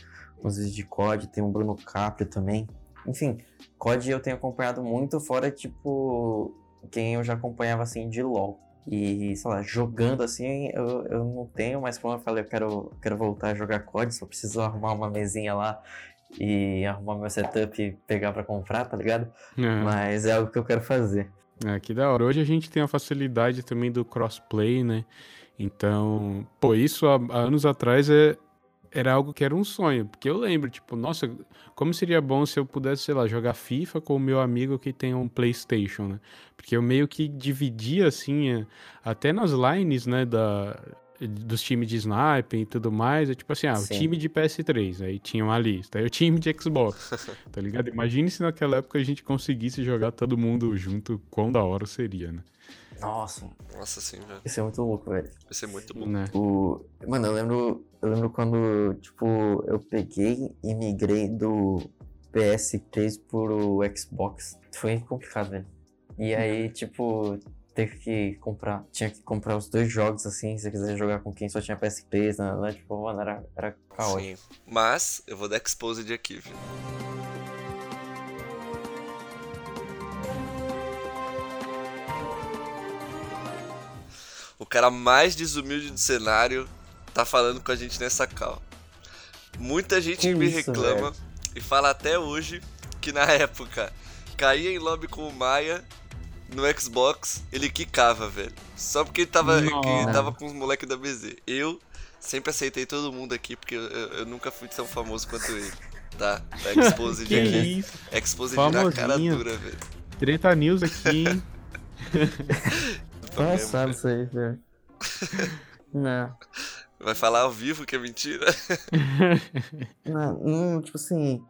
uns vídeos de COD. Tem o Bruno Capri também. Enfim, COD eu tenho acompanhado muito, fora, tipo, quem eu já acompanhava, assim, de LoL. E, sei lá, jogando assim, eu, eu não tenho, mas como eu falei, eu quero, quero voltar a jogar COD, só preciso arrumar uma mesinha lá e arrumar meu setup e pegar para comprar, tá ligado? É. Mas é algo que eu quero fazer. É, que da hora. Hoje a gente tem a facilidade também do crossplay, né? Então, pô, isso há, há anos atrás é, era algo que era um sonho, porque eu lembro, tipo, nossa, como seria bom se eu pudesse, sei lá, jogar FIFA com o meu amigo que tem um PlayStation, né? Porque eu meio que dividia, assim, é, até nas lines, né, da, dos times de sniper e tudo mais, é tipo assim, ah, Sim. o time de PS3, aí tinha uma lista, aí o time de Xbox, <laughs> tá ligado? Imagine se naquela época a gente conseguisse jogar todo mundo junto, quão da hora seria, né? Nossa. Nossa, sim, velho. Isso é muito louco, velho. Isso é muito bom. Né? O... Mano, eu lembro, eu lembro quando, tipo, eu peguei e migrei do PS3 pro Xbox. Foi complicado, velho. E aí, tipo, teve que comprar, tinha que comprar os dois jogos, assim, se você quiser jogar com quem só tinha PS3, né? né? Tipo, mano, era, era caótico. Sim, mas eu vou dar exposed aqui, viu? O cara mais desumilde do cenário tá falando com a gente nessa cal. Muita gente que me isso, reclama e fala até hoje que na época caía em lobby com o Maia no Xbox, ele quicava, velho. Só porque ele tava, ele tava com os moleques da BZ. Eu sempre aceitei todo mundo aqui, porque eu, eu, eu nunca fui tão famoso quanto ele. Tá? <laughs> Tá exposed que aqui. Isso? Exposed na cara dura, velho. Treta News aqui, hein? <laughs> Passado isso aí, velho. <laughs> Não. Vai falar ao vivo que é mentira? não, não, tipo assim,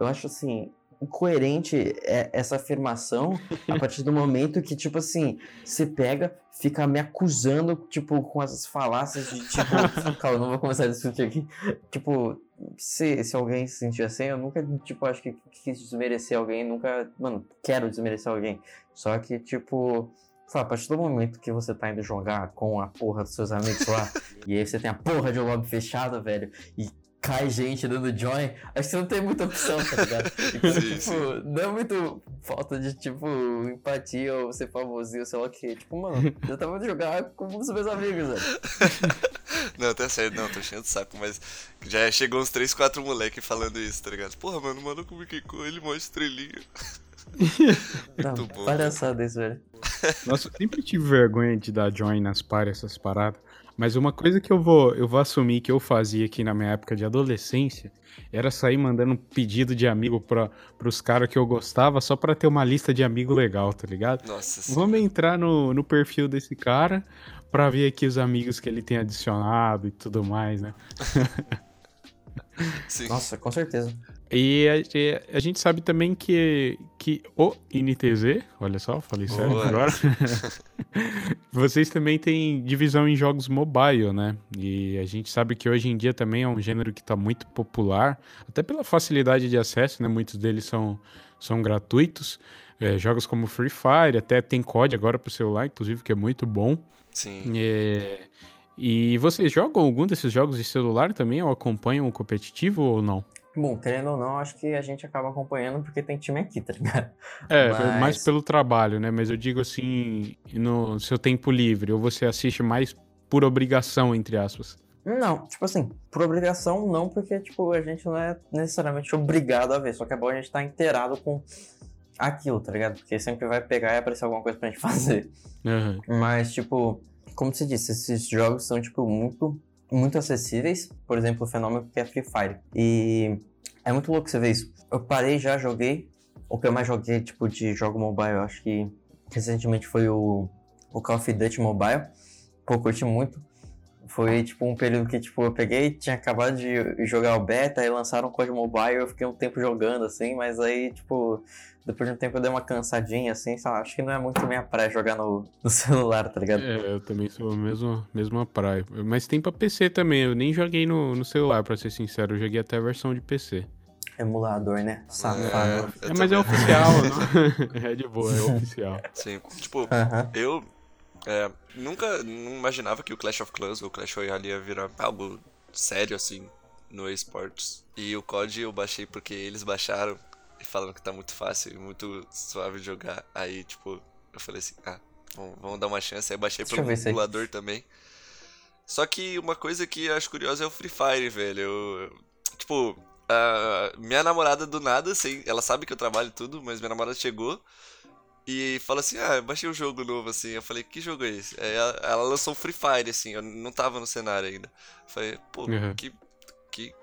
eu acho assim, incoerente é essa afirmação a <laughs> partir do momento que, tipo assim, você pega, fica me acusando, tipo, com essas falácias de, tipo, <laughs> calma, não vou começar a discutir aqui. Tipo, se, se alguém se sentir assim, eu nunca, tipo, acho que quis desmerecer alguém, nunca, mano, quero desmerecer alguém. Só que, tipo, a partir do momento que você tá indo jogar com a porra dos seus amigos lá, <laughs> e aí você tem a porra de um lobby fechado, velho, e cai gente dando join, acho que você não tem muita opção, tá ligado? <laughs> Então, sim, tipo, sim. não é muito falta de, tipo, empatia ou ser famosinho, sei lá o que. Tipo, mano, <laughs> eu tava jogar com os meus amigos, velho. <laughs> Não, tá certo, não, tô cheio de saco, mas já chegou uns 3, 4 moleque falando isso, tá ligado? Porra, mano, o maluco me quicou, ele mó estrelinha. Muito bom. Palhaçada isso, velho. Nossa, eu sempre tive vergonha de dar join nas pares, essas paradas. Mas uma coisa que eu vou, eu vou assumir que eu fazia aqui na minha época de adolescência era sair mandando um pedido de amigo para pros caras que eu gostava só para ter uma lista de amigo legal, tá ligado? Nossa Vamos entrar no, no perfil desse cara para ver aqui os amigos que ele tem adicionado e tudo mais, né? <laughs> Sim. Nossa, com certeza. E a, a, gente sabe também que, que o INTZ, olha só, falei certo Boa. agora. <laughs> Vocês também têm divisão em jogos mobile, né? E a gente sabe que hoje em dia também é um gênero que está muito popular, até pela facilidade de acesso, né? Muitos deles são, são gratuitos. É, jogos como Free Fire, até tem COD agora para o celular, inclusive, que é muito bom. Sim. É, e vocês jogam algum desses jogos de celular também, ou acompanham o competitivo ou não? Bom, querendo ou não, acho que a gente acaba acompanhando porque tem time aqui, tá ligado? <laughs> É, Mas... mais pelo trabalho, né? Mas eu digo assim, no seu tempo livre, ou você assiste mais por obrigação, entre aspas? Não, tipo assim, por obrigação não, porque, tipo, a gente não é necessariamente obrigado a ver, só que é bom a gente estar tá inteirado com aquilo, tá ligado? Porque sempre vai pegar e aparecer alguma coisa pra gente <laughs> fazer. Uhum. Mas, tipo, como você disse, esses jogos são, tipo, muito, muito acessíveis. Por exemplo, o fenômeno que é Free Fire. E é muito louco você ver isso. Eu parei já, joguei. O que eu mais joguei, tipo, de jogo mobile, eu acho que recentemente foi o, o Call of Duty Mobile. Pô, curti muito. Foi, tipo, um período que, tipo, eu peguei, tinha acabado de jogar o beta, aí lançaram o COD Mobile, eu fiquei um tempo jogando, assim, mas aí, tipo, depois de um tempo eu dei uma cansadinha, assim, sei lá, acho que não é muito minha praia jogar no, <laughs> no celular, tá ligado? É, eu também sou a mesma, mesma praia. Mas tem pra PC também, eu nem joguei no, no celular, pra ser sincero, eu joguei até a versão de PC. Emulador, né? Safado. É, é mas é oficial, não? <laughs> <laughs> é de boa, é oficial. Sim, tipo, Aham. eu é, nunca não imaginava que o Clash of Clans ou o Clash Royale ia virar algo sério assim no esportes. E o COD eu baixei porque eles baixaram e falaram que tá muito fácil e muito suave de jogar. Aí, tipo, eu falei assim, ah, vamos, vamos dar uma chance. Aí eu baixei Deixa pelo eu aí. emulador também. Só que uma coisa que eu acho curiosa é o Free Fire, velho. Eu- tipo, a minha namorada do nada, assim, ela sabe que eu trabalho tudo, mas minha namorada chegou e falou assim: Ah, eu baixei um jogo novo, assim. Eu falei: Que jogo é esse? Aí ela, ela lançou o Free Fire, assim, eu não tava no cenário ainda. Eu falei: Pô, Uhum. que, que.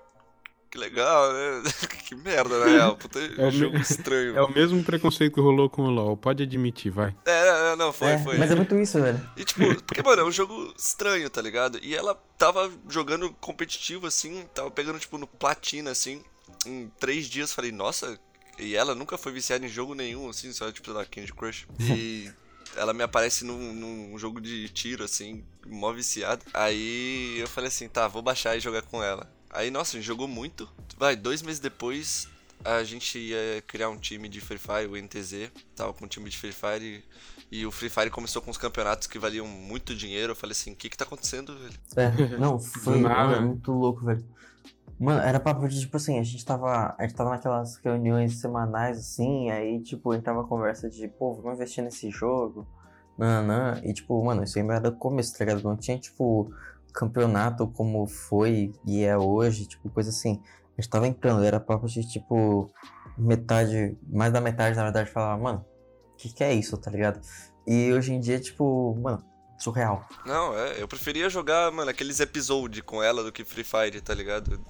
Que legal, né? <laughs> que merda, na real. Puta É o jogo me- estranho. <laughs> É o mesmo preconceito que rolou com o LoL, pode admitir, vai. É, é, não, foi, É, foi. Mas é muito isso, velho. E tipo, porque, mano, é um jogo estranho, tá ligado? E ela tava jogando competitivo, assim, tava pegando, tipo, no platina, assim, em três dias. Falei, nossa, e ela nunca foi viciada em jogo nenhum, assim, só, tipo, sei lá, Candy Crush. <laughs> E ela me aparece num, num jogo de tiro, assim, mó viciado. Aí eu falei assim, tá, vou baixar e jogar com ela. Aí, nossa, a gente jogou muito. Vai, dois meses depois, a gente ia criar um time de Free Fire, o NTZ. Tava com um time de Free Fire e, e o Free Fire começou com os campeonatos que valiam muito dinheiro. Eu falei assim, o que que tá acontecendo, velho? É, não, <laughs> foi nada. mano, muito louco, velho. Mano, era papo de, tipo assim, a gente tava, a gente tava naquelas reuniões semanais, assim, aí, tipo, entrava a conversa de, pô, vamos investir nesse jogo, nanã, e, tipo, mano, isso ainda era começo, tá ligado? Não tinha, tipo, campeonato como foi e é hoje, tipo, coisa assim. A gente tava entrando, era papo de, tipo, metade, mais da metade, na verdade, falava, mano, o que que é isso, tá ligado? E hoje em dia, tipo, mano, surreal. Não, é, eu preferia jogar, mano, aqueles episódios com ela do que Free Fire, tá ligado?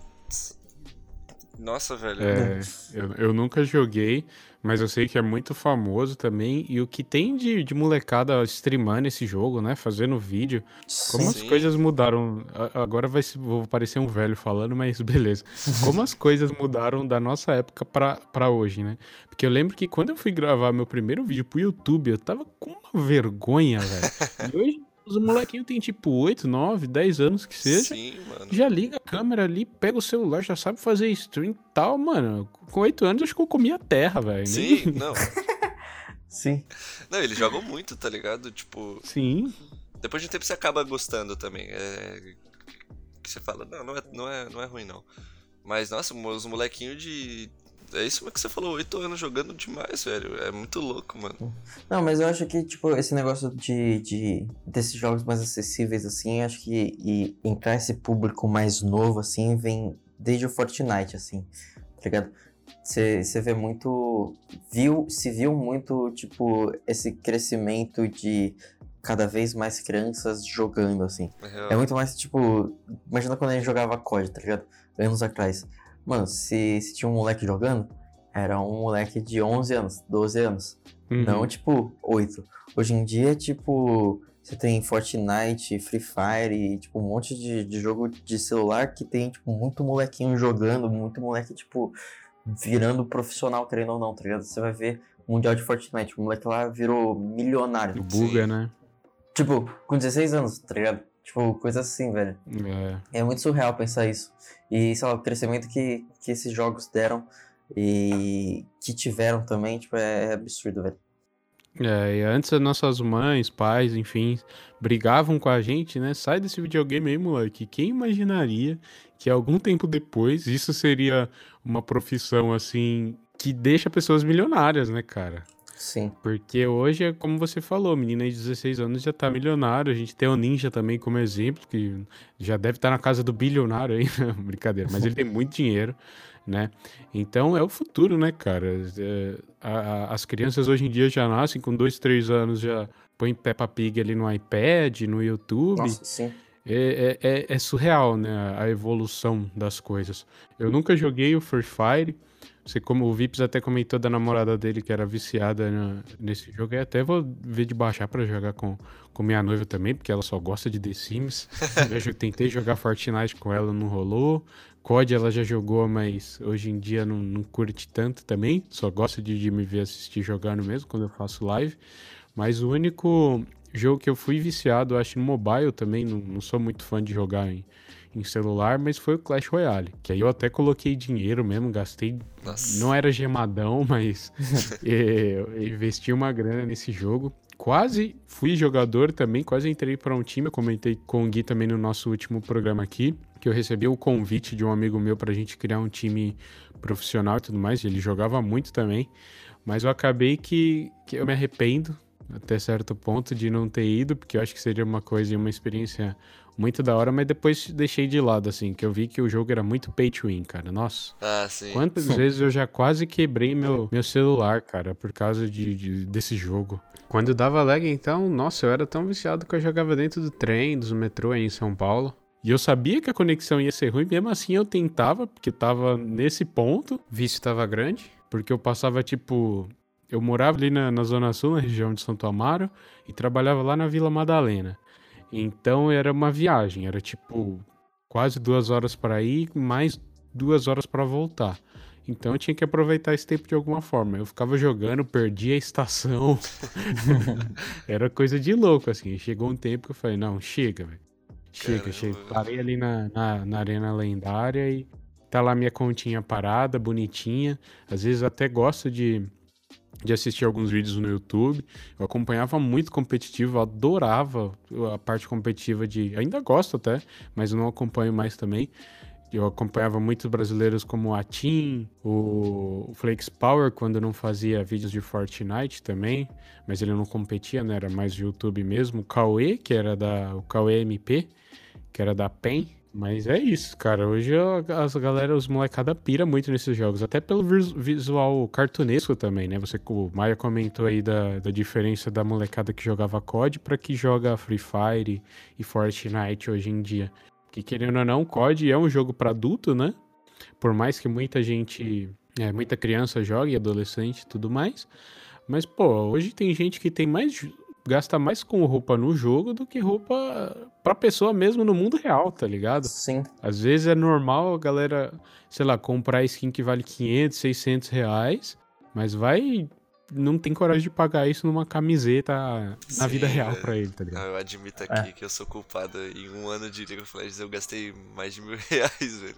Nossa, velho. É, eu, eu nunca joguei, mas eu sei que é muito famoso também. E o que tem de, de molecada streamando esse jogo, né? Fazendo vídeo. Como as Sim. coisas mudaram. Agora vai vou parecer um velho falando, mas <laughs> beleza. Como as coisas mudaram da nossa época pra, pra hoje, né? Porque eu lembro que quando eu fui gravar meu primeiro vídeo pro YouTube, eu tava com uma vergonha, velho. <laughs> E hoje os molequinhos têm tipo 8, 9, 10 anos que seja. Sim, mano. Já liga a câmera ali, pega o celular, já sabe fazer stream e tal, mano. Com oito anos acho que eu comia terra, velho. Sim, não. <laughs> Sim. Não, eles jogam muito, tá ligado? Tipo, Sim. depois de um tempo você acaba gostando também. É. Que você fala, não, não é, não é, não é ruim não. Mas, nossa, os molequinhos de. É isso que você falou, 8 anos jogando demais, velho. É muito louco, mano. Não, mas eu acho que, tipo, esse negócio de, de desses jogos mais acessíveis, assim, acho que e entrar esse público mais novo, assim, vem desde o Fortnite, assim, tá ligado? Você vê muito. Viu, se viu muito, tipo, esse crescimento de cada vez mais crianças jogando, assim. É. É muito mais, tipo, imagina quando a gente jogava COD, tá ligado? Anos atrás. Mano, se, se tinha um moleque jogando, era um moleque de 11 anos, 12 anos. Uhum. Não, tipo, 8. Hoje em dia, tipo, você tem Fortnite, Free Fire e, tipo, um monte de, de jogo de celular que tem, tipo, muito molequinho jogando, muito moleque, tipo, virando profissional, querendo ou não, tá ligado? Você vai ver Mundial de Fortnite, o moleque lá virou milionário. O buga, né? Tipo, com 16 anos, tá ligado? Tipo, coisa assim, velho. É. É muito surreal pensar isso. E, sei lá, o crescimento que, que esses jogos deram e que tiveram também, tipo, é absurdo, velho. É, e antes as nossas mães, pais, enfim, brigavam com a gente, né? Sai desse videogame aí, moleque. Quem imaginaria que algum tempo depois isso seria uma profissão assim que deixa pessoas milionárias, né, cara? Sim. Porque hoje é como você falou, menina de 16 anos já tá milionário. A gente tem o Ninja também como exemplo, que já deve estar na casa do bilionário aí, <laughs> brincadeira, mas ele tem muito dinheiro, né? Então é o futuro, né, cara? É, a- a- as crianças hoje em dia já nascem com 2, 3 anos, já põem Peppa Pig ali no iPad, no YouTube. Nossa, sim. É, é- é- é surreal, né? A evolução das coisas. Eu nunca joguei o Free Fire, Você, como o Vips até comentou da namorada dele que era viciada na- nesse jogo, eu até vou ver de baixar pra jogar com, com minha noiva também, porque ela só gosta de The Sims. <laughs> eu já tentei jogar Fortnite com ela, não rolou. COD ela já jogou, mas hoje em dia não, não curte tanto também. Só gosta de, de me ver assistir jogando mesmo quando eu faço live. Mas o único jogo que eu fui viciado, eu acho, no mobile também, não, não sou muito fã de jogar em, em celular, mas foi o Clash Royale. Que aí eu até coloquei dinheiro mesmo, gastei. Nossa. Não era gemadão, <laughs> mas é, <laughs> eu investi uma grana nesse jogo. Quase fui jogador também, quase entrei para um time. Eu comentei com o Gui também no nosso último programa aqui, que eu recebi o convite de um amigo meu pra gente criar um time profissional e tudo mais. Ele jogava muito também, mas eu acabei que, que eu me arrependo até certo ponto de não ter ido, porque eu acho que seria uma coisa e uma experiência muito da hora, mas depois deixei de lado, assim, que eu vi que o jogo era muito pay to win, cara. Nossa. Ah, sim. Quantas <laughs> vezes eu já quase quebrei meu, meu celular, cara, por causa de, de- desse jogo. Quando dava lag, então, nossa, eu era tão viciado que eu jogava dentro do trem, dos metrô aí em São Paulo. E eu sabia que a conexão ia ser ruim, mesmo assim eu tentava, porque tava nesse ponto, o vício tava grande, porque eu passava tipo. Eu morava ali na, na Zona Sul, na região de Santo Amaro, e trabalhava lá na Vila Madalena. Então era uma viagem, era tipo quase duas horas para ir, mais duas horas para voltar. Então eu tinha que aproveitar esse tempo de alguma forma. Eu ficava jogando, perdia a estação. <laughs> Era coisa de louco, assim. Chegou um tempo que eu falei, não, chega, velho. Chega, chega. Parei ali na, na, na Arena Lendária e tá lá minha continha parada, bonitinha. Às vezes até gosto de, de assistir alguns vídeos no YouTube. Eu acompanhava muito competitivo, adorava a parte competitiva de. Ainda gosto até, mas não acompanho mais também. Eu acompanhava muitos brasileiros como o Atim, o Flex Power, quando não fazia vídeos de Fortnite também, mas ele não competia, né? Era mais YouTube mesmo. O Cauê, que era da. O Cauê MP, que era da PEN. Mas é isso, cara. Hoje as galera, os molecada pira muito nesses jogos. Até pelo vis- visual cartunesco também, né? Você, o Maia comentou aí da, da diferença da molecada que jogava COD pra que joga Free Fire e Fortnite hoje em dia. Que querendo ou não, COD é um jogo pra adulto, né? Por mais que muita gente, é, muita criança jogue, adolescente tudo mais. Mas, pô, hoje tem gente que tem mais. Gasta mais com roupa no jogo do que roupa pra pessoa mesmo no mundo real, tá ligado? Sim. Às vezes é normal a galera, sei lá, comprar skin que vale 500, 600 reais, mas vai. Não tem coragem de pagar isso numa camiseta na Sim, vida real velho. pra ele, tá ligado? eu admito É. aqui que eu sou culpado. Em um ano de League of Legends eu gastei mais de mil <laughs> reais, velho.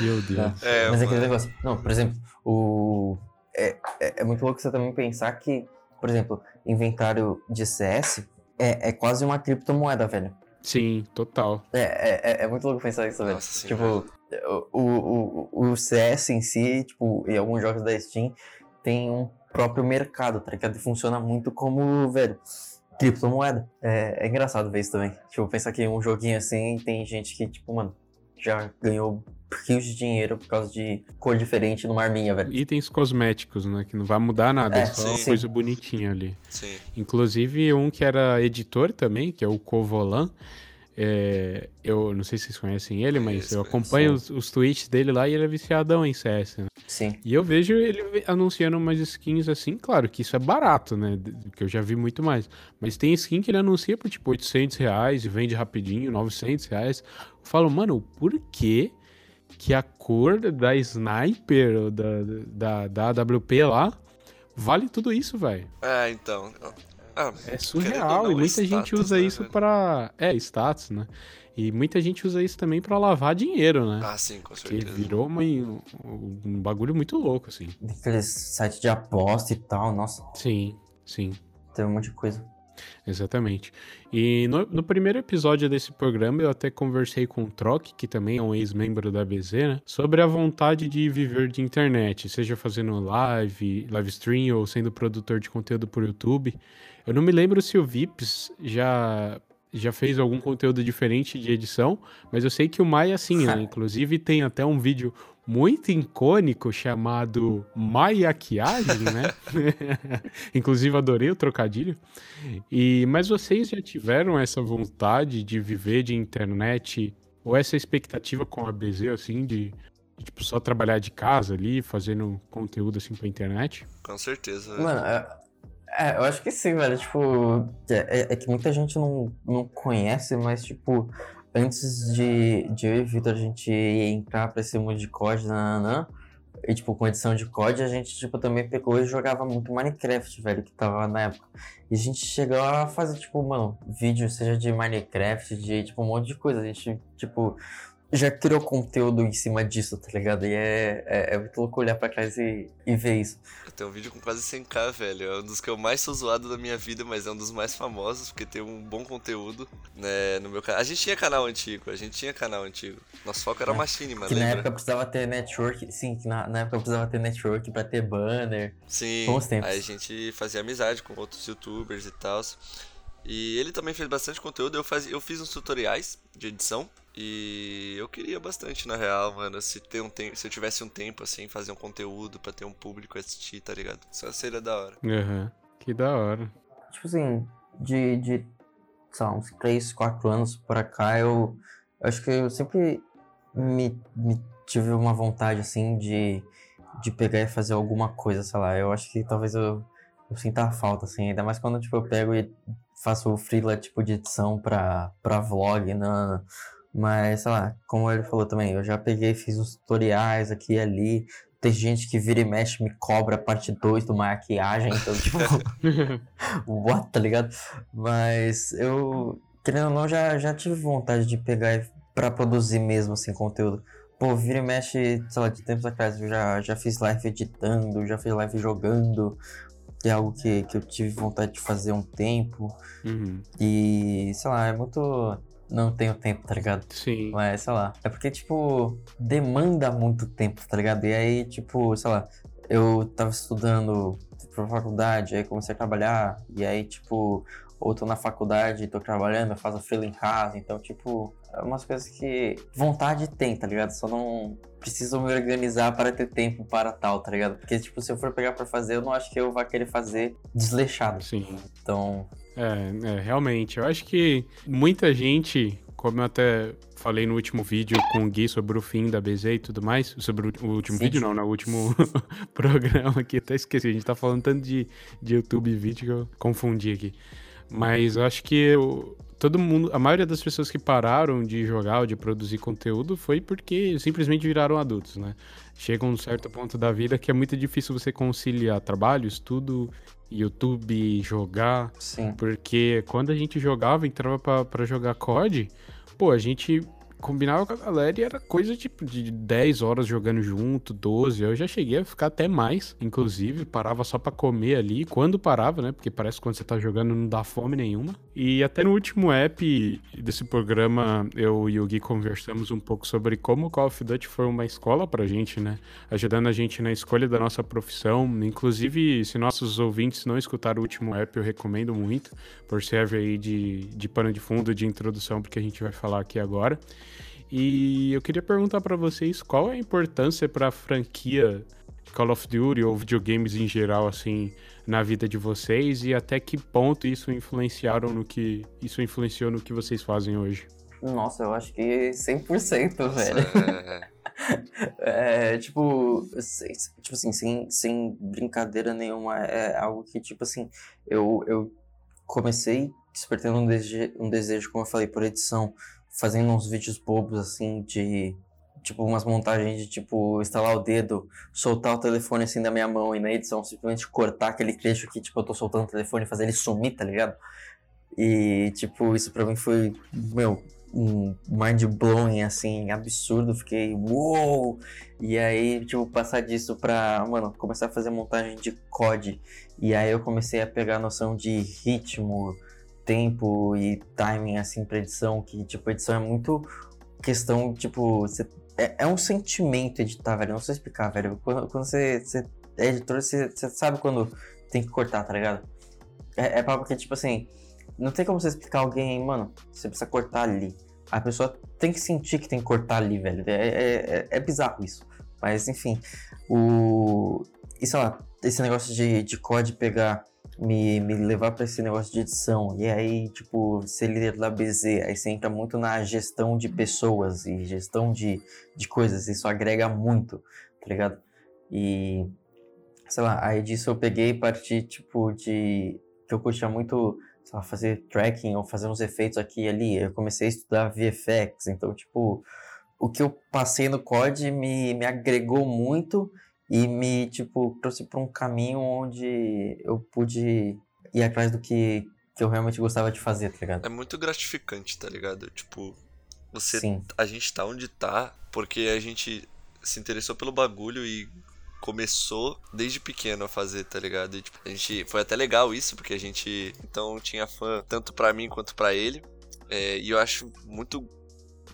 Meu Deus. É, Mas é aquele mano. negócio. Não, por exemplo, o. É, é, é muito louco você também pensar que, por exemplo, inventário de CS é, é quase uma criptomoeda, velho. Sim, total. É, é, é- é muito louco pensar isso, velho. Nossa Tipo, o, o, o, o CS em si, tipo, e alguns jogos da Steam tem um próprio mercado, tá ligado? E funciona muito como, velho, criptomoeda. É, é engraçado ver isso também. Tipo, pensar que um joguinho assim tem gente que, tipo, mano, já ganhou rios de dinheiro por causa de cor diferente numa arminha, velho. Itens cosméticos, né? Que não vai mudar nada, é, É, só sim. coisa bonitinha ali. Sim. Inclusive, um que era editor também, que é o Covolan. é, eu não sei se vocês conhecem ele, mas Conheço, eu acompanho os, os tweets dele lá e ele é viciadão em CS, né? Sim. E eu vejo ele anunciando umas skins assim, claro que isso é barato, né? Que eu já vi muito mais. Mas tem skin que ele anuncia por tipo 800 reais e vende rapidinho, 900 reais. Eu falo, mano, por que que a cor da sniper ou da, da, da AWP lá vale tudo isso, velho? Ah, então. Ah, É surreal não, e muita gente status, usa né, isso velho? pra. É, status, né? E muita gente usa isso também pra lavar dinheiro, né? Ah, sim, com que certeza. virou uma, um, um bagulho muito louco, assim. Aqueles sites de aposta e tal, nossa, Sim, sim. tem um monte de coisa. Exatamente. E no, no primeiro episódio desse programa eu até conversei com o Troc, que também é um ex-membro da BZ, né? Sobre a vontade de viver de internet, seja fazendo live, live stream ou sendo produtor de conteúdo por YouTube. Eu não me lembro se o Vips já já fez algum conteúdo diferente de edição, mas eu sei que o Maia sim, né? <laughs> Inclusive tem até um vídeo muito icônico chamado Maiaquiagem, né? <laughs> Inclusive adorei o trocadilho. E mas vocês já tiveram essa vontade de viver de internet ou essa expectativa com a BZ assim de tipo, só trabalhar de casa ali, fazendo conteúdo assim pra internet? Com certeza. Mano, é, é, eu acho que sim, velho. Tipo, é, é, que muita gente não, não conhece, mas, tipo, antes de, de eu e Vitor a gente entrar pra esse mundo de código, nananã, e, tipo, com edição de código, a gente, tipo, também pegou e jogava muito Minecraft, velho, que tava na época. E a gente chegou a fazer, tipo, mano, vídeo, seja de Minecraft, de, tipo, um monte de coisa. A gente, tipo, já criou conteúdo em cima disso, tá ligado? E é, é, é muito louco olhar pra trás e, e ver isso. Eu tenho um vídeo com quase 100k, velho. É um dos que eu mais sou zoado da minha vida, mas é um dos mais famosos, porque tem um bom conteúdo né, no meu canal. A gente tinha canal antigo, a gente tinha canal antigo. Nosso foco era é, Machine, mano. Que lembra? na época precisava ter network, sim, que na, na época precisava ter network pra ter banner. Sim, Bons tempos. aí a gente fazia amizade com outros youtubers e tal. E ele também fez bastante conteúdo. Eu, faz, eu fiz uns tutoriais de edição. E eu queria bastante, na real, mano, se, ter um tempo, se eu tivesse um tempo, assim, fazer um conteúdo para ter um público assistir, tá ligado? Isso seria da hora. Uhum. que da hora. Tipo assim, de, de sei lá, uns 3, 4 anos pra cá, eu, eu acho que eu sempre me, me tive uma vontade, assim, de, de pegar e fazer alguma coisa, sei lá. Eu acho que talvez eu, eu sinta a falta, assim, ainda mais quando, tipo, eu pego e faço o freela, tipo, de edição pra, pra vlog, na mas, sei lá, como ele falou também, eu já peguei, fiz uns tutoriais aqui e ali. Tem gente que vira e mexe, me cobra a parte 2 do maquiagem, então, tipo, <laughs> <laughs> what, tá ligado? Mas eu, querendo ou não, já, já tive vontade de pegar para produzir mesmo, assim, conteúdo. Pô, vira e mexe, sei lá, de tempos atrás, eu já, já fiz live editando, já fiz live jogando, que é algo que, que eu tive vontade de fazer um tempo. Uhum. E, sei lá, é muito não tenho tempo, tá ligado? Sim. Mas, sei lá. É porque, tipo, demanda muito tempo, tá ligado? E aí, tipo, sei lá, eu tava estudando pra faculdade, aí comecei a trabalhar, e aí, tipo, ou tô na faculdade, tô trabalhando, eu faço fila em casa, então, tipo, é umas coisas que vontade tem, tá ligado? Só não preciso me organizar para ter tempo para tal, tá ligado? Porque, tipo, se eu for pegar para fazer, eu não acho que eu vá querer fazer desleixado. Sim. Então, é, é, realmente. Eu acho que muita gente, como eu até falei no último vídeo com o Gui sobre o fim da BZ e tudo mais, sobre o, último Sim. vídeo, não, no último <laughs> programa aqui, até esqueci. A gente tá falando tanto de, de YouTube e vídeo que eu confundi aqui. Mas eu acho que eu, todo mundo, a maioria das pessoas que pararam de jogar ou de produzir conteúdo foi porque simplesmente viraram adultos, né? Chega um certo ponto da vida que é muito difícil você conciliar trabalho, estudo YouTube, jogar. Sim. Porque quando a gente jogava, entrava para jogar COD, pô, a gente combinava com a galera e era coisa tipo de 10 horas jogando junto, 12. Eu já cheguei a ficar até mais, inclusive, parava só para comer ali, quando parava, né? Porque parece que quando você tá jogando não dá fome nenhuma. E até no último app desse programa, eu e o Gui conversamos um pouco sobre como o Call of Duty foi uma escola pra gente, né? Ajudando a gente na escolha da nossa profissão. Inclusive, se nossos ouvintes não escutaram o último app, eu recomendo muito, por serve aí de, de pano de fundo, de introdução, porque a gente vai falar aqui agora. E eu queria perguntar para vocês qual é a importância para a franquia Call of Duty ou videogames em geral assim na vida de vocês e até que ponto isso influenciaram no que isso influenciou no que vocês fazem hoje? Nossa, eu acho que 100%, velho. é, <laughs> tipo, tipo assim, sem, sem brincadeira nenhuma, é algo que, tipo assim, eu, eu comecei despertando um desejo, um desejo, como eu falei, por edição, fazendo uns vídeos bobos assim de tipo umas montagens de tipo instalar o dedo, soltar o telefone assim da minha mão e na edição simplesmente cortar aquele trecho que tipo eu tô soltando o telefone e fazer ele sumir, tá ligado? E tipo, isso pra mim foi, meu, um mind blowing assim, absurdo, fiquei uou! E aí, tipo, passar disso pra, mano, começar a fazer montagem de COD. E aí eu comecei a pegar a noção de ritmo, tempo e timing, assim, pra edição, que, tipo, edição é muito questão, tipo, é, é, um sentimento editar, velho, não sei explicar, velho. Quando, quando você, é editor, você, sabe quando tem que cortar, tá ligado? É, é porque, tipo assim, não tem como você explicar alguém, mano, você precisa cortar ali. A pessoa tem que sentir que tem que cortar ali, velho. É, é, é, é bizarro isso. Mas, enfim, o... E sei lá, esse negócio de, de COD pegar me, me levar para esse negócio de edição. E aí, tipo, ser líder da BZ, aí você entra muito na gestão de pessoas e gestão de, de coisas. Isso agrega muito, tá ligado? E, sei lá, aí disso eu peguei e parti, tipo, de. que eu curtia muito, sei lá, fazer tracking ou fazer uns efeitos aqui e ali. Eu comecei a estudar VFX, então, tipo, o que eu passei no COD me, me agregou muito e me, tipo, trouxe para um caminho onde eu pude ir atrás do que, que eu realmente gostava de fazer, tá ligado? É muito gratificante, tá ligado? Tipo, você. Sim. A gente tá onde tá porque a gente se interessou pelo bagulho e começou desde pequeno a fazer, tá ligado? E, tipo, a gente foi até legal isso, porque a gente então tinha fã tanto pra mim quanto pra ele. É, e eu acho muito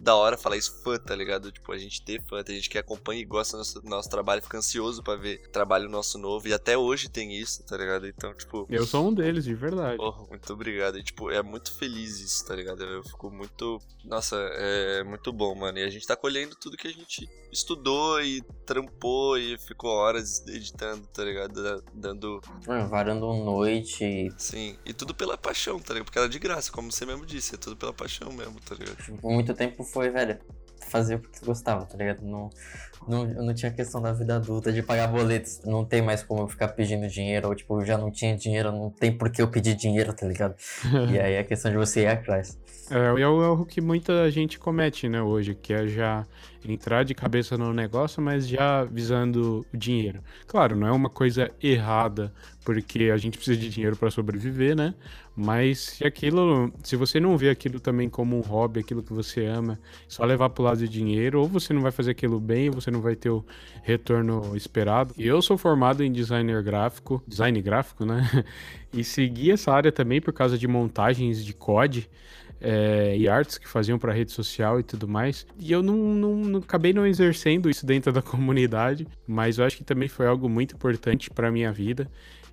da hora falar isso fã, tá ligado? Tipo, a gente ter fã, tem gente que acompanha e gosta do nosso, do nosso trabalho, fica ansioso pra ver trabalho nosso novo. E até hoje tem isso, tá ligado? Então, tipo. Eu sou um deles, de verdade. Porra, muito obrigado. E, tipo, é muito feliz isso, tá ligado? Eu fico muito. Nossa, é muito bom, mano. E a gente tá colhendo tudo que a gente estudou e trampou e ficou horas editando, tá ligado? Dando. Mano, varando noite. Sim. E tudo pela paixão, tá ligado? Porque era de graça, como você mesmo disse. É tudo pela paixão mesmo, tá ligado? Por muito tempo foi, velho, fazer porque gostava, tá ligado? Não, não, não tinha questão da vida adulta de pagar boletos. Não tem mais como eu ficar pedindo dinheiro, ou tipo, eu já não tinha dinheiro, não tem por que eu pedir dinheiro, tá ligado? <laughs> e aí é questão de você ir atrás. É, é o erro que muita gente comete, né, hoje, que é já entrar de cabeça no negócio, mas já visando o dinheiro. Claro, não é uma coisa errada, porque a gente precisa de dinheiro para sobreviver, né? Mas se aquilo, se você não vê aquilo também como um hobby, aquilo que você ama, só levar pro lado de dinheiro, ou você não vai fazer aquilo bem, ou você não vai ter o retorno esperado. Eu sou formado em designer gráfico, design gráfico, né? <laughs> E segui essa área também por causa de montagens de COD é, e artes que faziam para rede social e tudo mais. E eu não, não, não, acabei não exercendo isso dentro da <laughs> comunidade, mas eu acho que também foi algo muito importante para minha vida.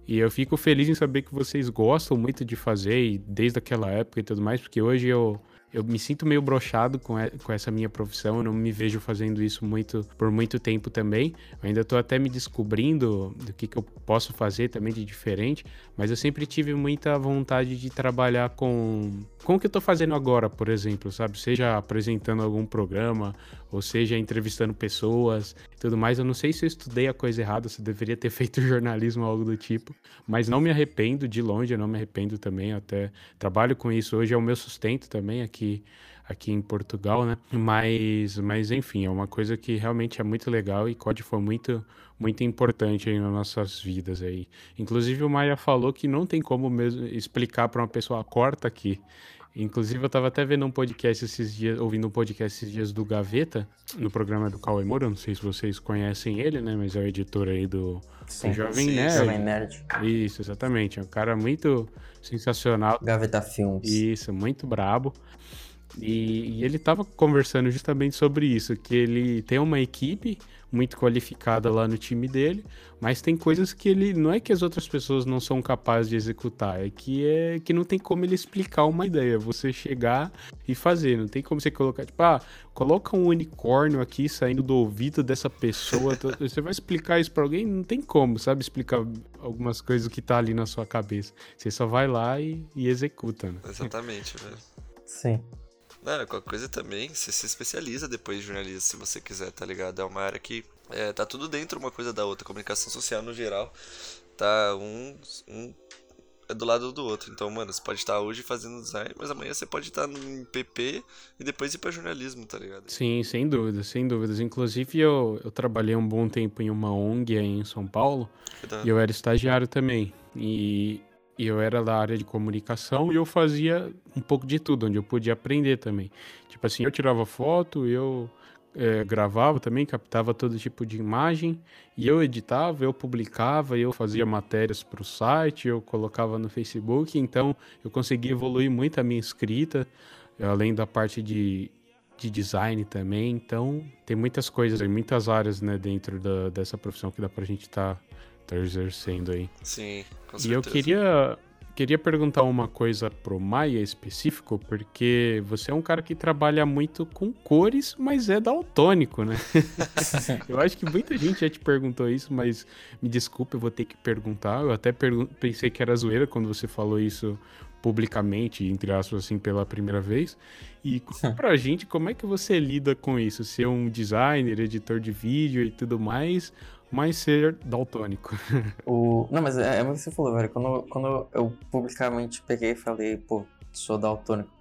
E eu fico feliz em saber que vocês gostam muito de fazer, e desde aquela época e tudo mais, porque hoje eu eu me sinto meio brochado com, com essa minha profissão, eu não me vejo fazendo isso muito por muito tempo também. Eu ainda estou até me descobrindo do que, que eu posso fazer também de diferente, mas eu sempre tive muita vontade de trabalhar com, com o que eu estou fazendo agora, por exemplo, sabe? Seja apresentando algum programa, ou seja entrevistando pessoas tudo mais. Eu não sei se eu estudei a coisa errada, se eu deveria ter <laughs> feito jornalismo ou algo do tipo, mas não me arrependo, de longe eu não me arrependo também, até trabalho com isso. Hoje é o meu sustento também aqui aqui, aqui em Portugal, né? Mas, mas enfim, é uma coisa que realmente é muito legal e COD foi muito, muito importante aí nas nossas vidas aí. Inclusive o Maia falou que não tem como mesmo explicar para uma pessoa corta aqui. Inclusive, eu estava até vendo um podcast esses dias, ouvindo um podcast esses dias do Gaveta, no programa do Cauê Moura. Não sei se vocês conhecem ele, né? Mas é o editor aí do, Sim, do Jovem sim, Nerd. Jovem Nerd. Isso, exatamente. É um cara muito sensacional. Gaveta Filmes. Isso, muito brabo. E, e ele estava conversando justamente sobre isso, que ele tem uma equipe muito qualificada lá no time dele, mas tem coisas que ele não é que as outras pessoas não são capazes de executar, é que é que não tem como ele explicar uma ideia, você chegar e fazer, não tem como você colocar, tipo, ah, coloca um unicórnio aqui saindo do ouvido dessa pessoa, <laughs> você vai explicar isso para alguém, não tem como, sabe, explicar algumas coisas que tá ali na sua cabeça. Você só vai lá e, e executa. Né? Exatamente, velho. Sim. Não, qualquer coisa também, você se especializa depois de jornalismo, se você quiser, tá ligado? É uma área que é, tá tudo dentro uma coisa da outra. Comunicação social no geral, tá um, um é do lado do outro. Então, mano, você pode estar hoje fazendo design, mas amanhã você pode estar no PP e depois ir pra jornalismo, tá ligado? Sim, sem dúvidas, sem dúvidas. Inclusive, eu, eu trabalhei um bom tempo em uma ONG aí em São Paulo e eu era estagiário também. E e eu era da área de comunicação e eu fazia um pouco de tudo, onde eu podia aprender também. Tipo assim, eu tirava foto, eu é, gravava também, captava todo tipo de imagem, e eu editava, eu publicava, eu fazia matérias para o site, eu colocava no Facebook, então eu consegui evoluir muito a minha escrita, além da parte de, de design também, então tem muitas coisas, muitas áreas né, dentro da, dessa profissão que dá para a gente estar tá tá exercendo aí. Sim, com certeza. E eu queria, queria perguntar uma coisa pro Maia específico, porque você é um cara que trabalha muito com cores, mas é daltônico, né? <laughs> eu acho que muita gente já te perguntou isso, mas me desculpe, eu vou ter que perguntar. Eu até pensei que era zoeira quando você falou isso publicamente, entre aspas, assim, pela primeira vez. E conta pra <laughs> gente como é que você lida com isso, ser um designer, editor de vídeo e tudo mais, mas ser daltônico. <laughs> O... Não, mas é, é o que você falou, velho. Quando, quando eu publicamente peguei e falei, pô, sou daltônico,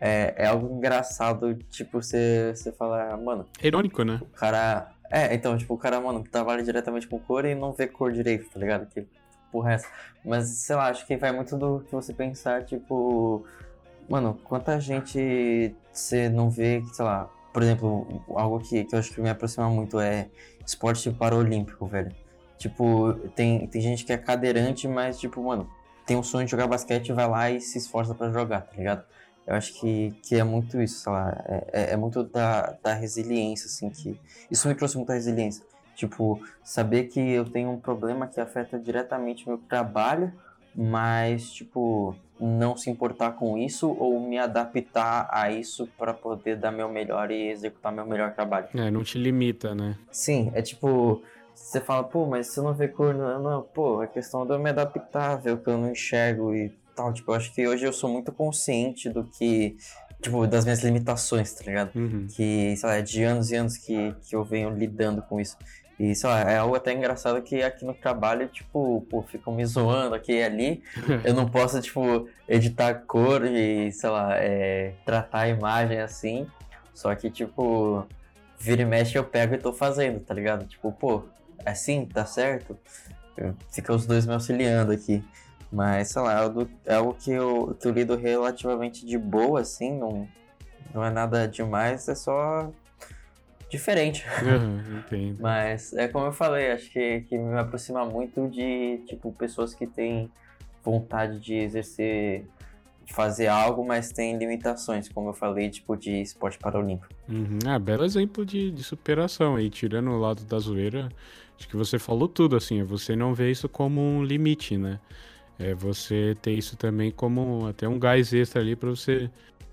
é, é algo engraçado, tipo, você, você fala, mano. É irônico, né? O cara. É, então, tipo, o cara, mano, trabalha diretamente com cor e não vê cor direito, tá ligado? Que porra é essa? Mas, sei lá, acho que vai muito do que você pensar, tipo. Mano, quanta gente você não vê, sei lá, por exemplo, algo que, que eu acho que me aproxima muito é esporte paralímpico, velho. Tipo, tem, tem gente que é cadeirante, mas, tipo, mano, tem um sonho de jogar basquete vai lá e se esforça para jogar, tá ligado? Eu acho que, que é muito isso, sei lá, é, é, é muito da, da resiliência, assim, que... Isso me trouxe muita resiliência. Tipo, saber que eu tenho um problema que afeta diretamente meu trabalho, mas, tipo, não se importar com isso ou me adaptar a isso para poder dar meu melhor e executar meu melhor trabalho. É, não te limita, né? Sim, é tipo, você fala, pô, mas você não vê cor, não, não, pô, é questão de eu me adaptar, ver o que eu não enxergo e tal. Tipo, eu acho que hoje eu sou muito consciente do que, tipo, das minhas limitações, tá ligado? Uhum. Que, sei lá, é de anos e anos que, que eu venho lidando com isso. E, sei lá, é algo até engraçado que aqui no trabalho, tipo, pô, ficam me zoando aqui e ali. <laughs> Eu não posso, tipo, editar cor e, sei lá, é, tratar a imagem assim. Só que, tipo, vira e mexe eu pego e tô fazendo, tá ligado? Tipo, pô, é assim, tá certo? Fica os dois me auxiliando aqui. Mas, sei lá, é algo que eu, que eu lido relativamente de boa, assim, não, não é nada demais, é só diferente. Uhum, <laughs> entendo. Mas é como eu falei, acho que, que me aproxima muito de tipo pessoas que têm vontade de exercer, de fazer algo, mas tem limitações, como eu falei, tipo de esporte paralímpico. Uhum. Ah, belo exemplo de, de superação aí, tirando o lado da zoeira, acho que você falou tudo, assim, você não vê isso como um limite, né? É você ter isso também como até um gás extra ali para você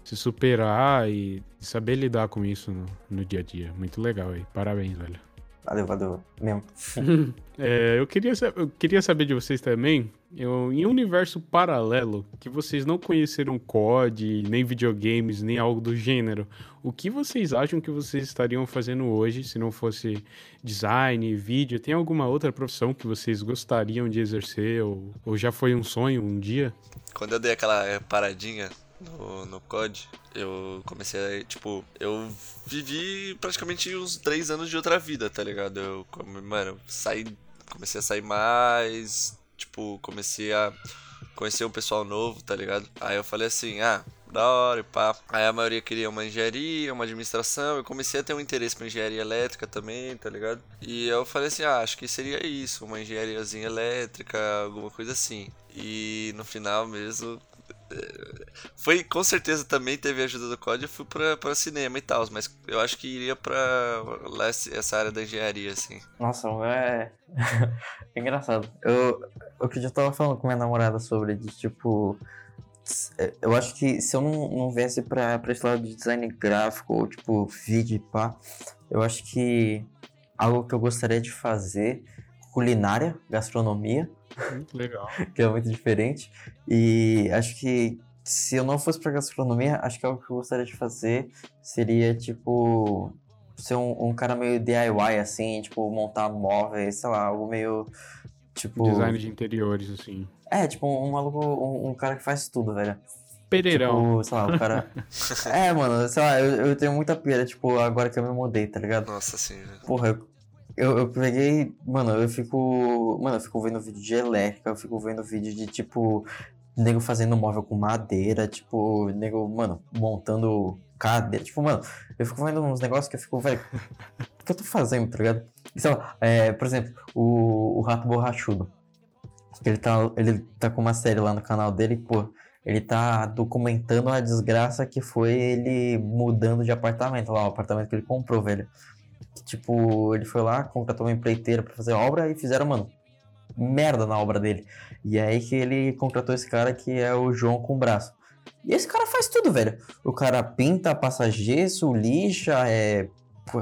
se superar e saber lidar com isso no, no dia a dia. Muito legal aí. Parabéns, velho. Valeu, valeu mesmo. <laughs> é, eu, queria, eu queria saber de vocês também, eu, em um universo paralelo, que vocês não conheceram COD, nem videogames, nem algo do gênero, o que vocês acham que vocês estariam fazendo hoje se não fosse design, vídeo? Tem alguma outra profissão que vocês gostariam de exercer ou, ou já foi um sonho um dia? Quando eu dei aquela paradinha no, no COD, eu comecei a, tipo, eu vivi praticamente uns três anos de outra vida, tá ligado? Eu, mano, saí, comecei a sair mais, tipo, comecei a conhecer um pessoal novo, tá ligado? Aí eu falei assim, ah, da hora e pá. Aí a maioria queria uma engenharia, uma administração. Eu comecei a ter um interesse por engenharia elétrica também, tá ligado? E eu falei assim, ah, acho que seria isso, uma engenhariazinha elétrica, alguma coisa assim. E no final mesmo, foi com certeza também teve a ajuda do código fui pra, cinema e tal, mas eu acho que iria pra essa área da engenharia, assim. Nossa, é. <laughs> é engraçado. Eu, o que eu já tava falando com minha namorada sobre, de tipo. Eu acho que se eu não, não viesse pra, pra esse lado de design gráfico ou tipo vídeo pá, eu acho que algo que eu gostaria de fazer culinária, gastronomia. Muito <laughs> legal. <laughs> que é muito diferente. E acho que se eu não fosse pra gastronomia, acho que algo que eu gostaria de fazer seria, tipo, ser um, um cara meio DIY, assim, tipo, montar móveis, sei lá, algo meio. Tipo. Design de interiores, assim. É, tipo, um maluco, um, um cara que faz tudo, velho. Pereirão. Tipo, sei lá, o cara. <laughs> é, mano, sei lá, eu, eu tenho muita pira, tipo, agora que eu me mudei, tá ligado? Nossa, sim. Porra, eu eu, eu peguei. Mano, eu fico. Mano, eu fico vendo vídeo de elétrica, eu fico vendo vídeo de tipo. Nego fazendo móvel com madeira, tipo, nego, mano, montando cadeira. Tipo, mano, eu fico vendo uns negócios que eu fico, velho, o que eu tô fazendo, tá ligado? Lá, é, por exemplo, o, o Rato Borrachudo. Ele tá, ele tá com uma série lá no canal dele, pô, ele tá documentando a desgraça que foi ele mudando de apartamento lá, o apartamento que ele comprou, velho. Tipo, ele foi lá, contratou uma empreiteira pra fazer obra e fizeram, mano, merda na obra dele. E é aí que ele contratou esse cara que é o João com o braço. E esse cara faz tudo, velho. O cara pinta, passa gesso, lixa, é,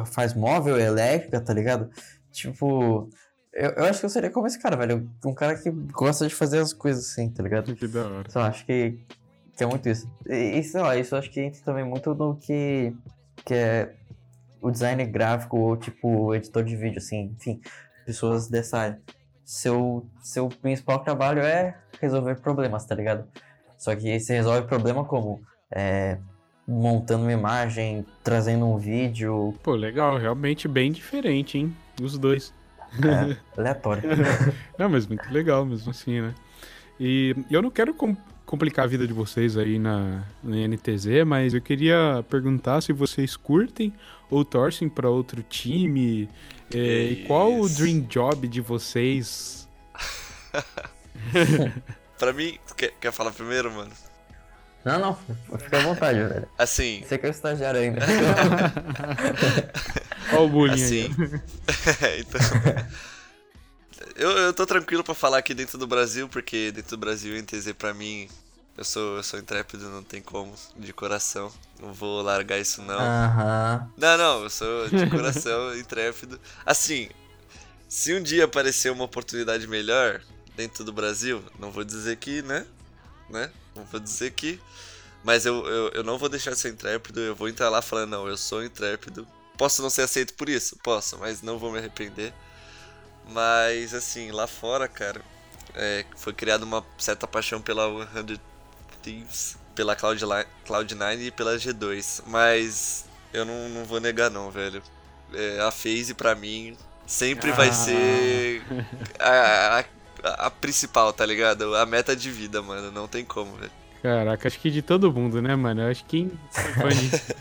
faz móvel, elétrica, tá ligado? Tipo, eu, eu acho que eu seria como esse cara, velho. Um cara que gosta de fazer as coisas assim, tá ligado? Que da hora. Só acho que, que é muito isso. E, e sei lá, isso eu acho que entra também muito no que, que é o design gráfico ou tipo editor de vídeo, assim, enfim, pessoas dessa área. Seu, seu principal trabalho é resolver problemas, tá ligado? Só que você resolve problema como? É, montando uma imagem, trazendo um vídeo. Pô, legal, realmente bem diferente, hein? Os dois. É, <laughs> aleatório. <laughs> não, mas muito legal mesmo assim, né? E eu não quero com complicar a vida de vocês aí na, na NTZ, mas eu queria perguntar se vocês curtem ou torcem para outro time é, e qual o dream job de vocês? <laughs> pra mim, quer, quer falar primeiro, mano? Não, não, fica à vontade, velho. Assim. Você que é o estagiário ainda. <laughs> Olha o bullying assim, aí. <laughs> então. Eu, eu tô tranquilo pra falar aqui dentro do Brasil, porque dentro do Brasil o NTZ pra mim, eu sou, eu sou intrépido, não tem como, de coração. Não vou largar isso não. Aham. Não, não, eu sou de coração <laughs> intrépido. Assim, se um dia aparecer uma oportunidade melhor dentro do Brasil, não vou dizer que, né? Né? Não vou dizer que. Mas eu, eu, eu não vou deixar de ser intrépido, eu vou entrar lá falando, não, eu sou intrépido. Posso não ser aceito por isso? Posso, mas não vou me arrepender. Mas, assim, lá fora, cara, é, foi criada uma certa paixão pela 100 Thieves, pela Cloud9 Cloud e pela G2. Mas eu não, não vou negar, não, velho. É, a FaZe, pra mim, sempre ah. vai ser a, a, a, principal, tá ligado? A meta de vida, mano. Não tem como, velho. Caraca, acho que de todo mundo, né, mano? Eu acho que quem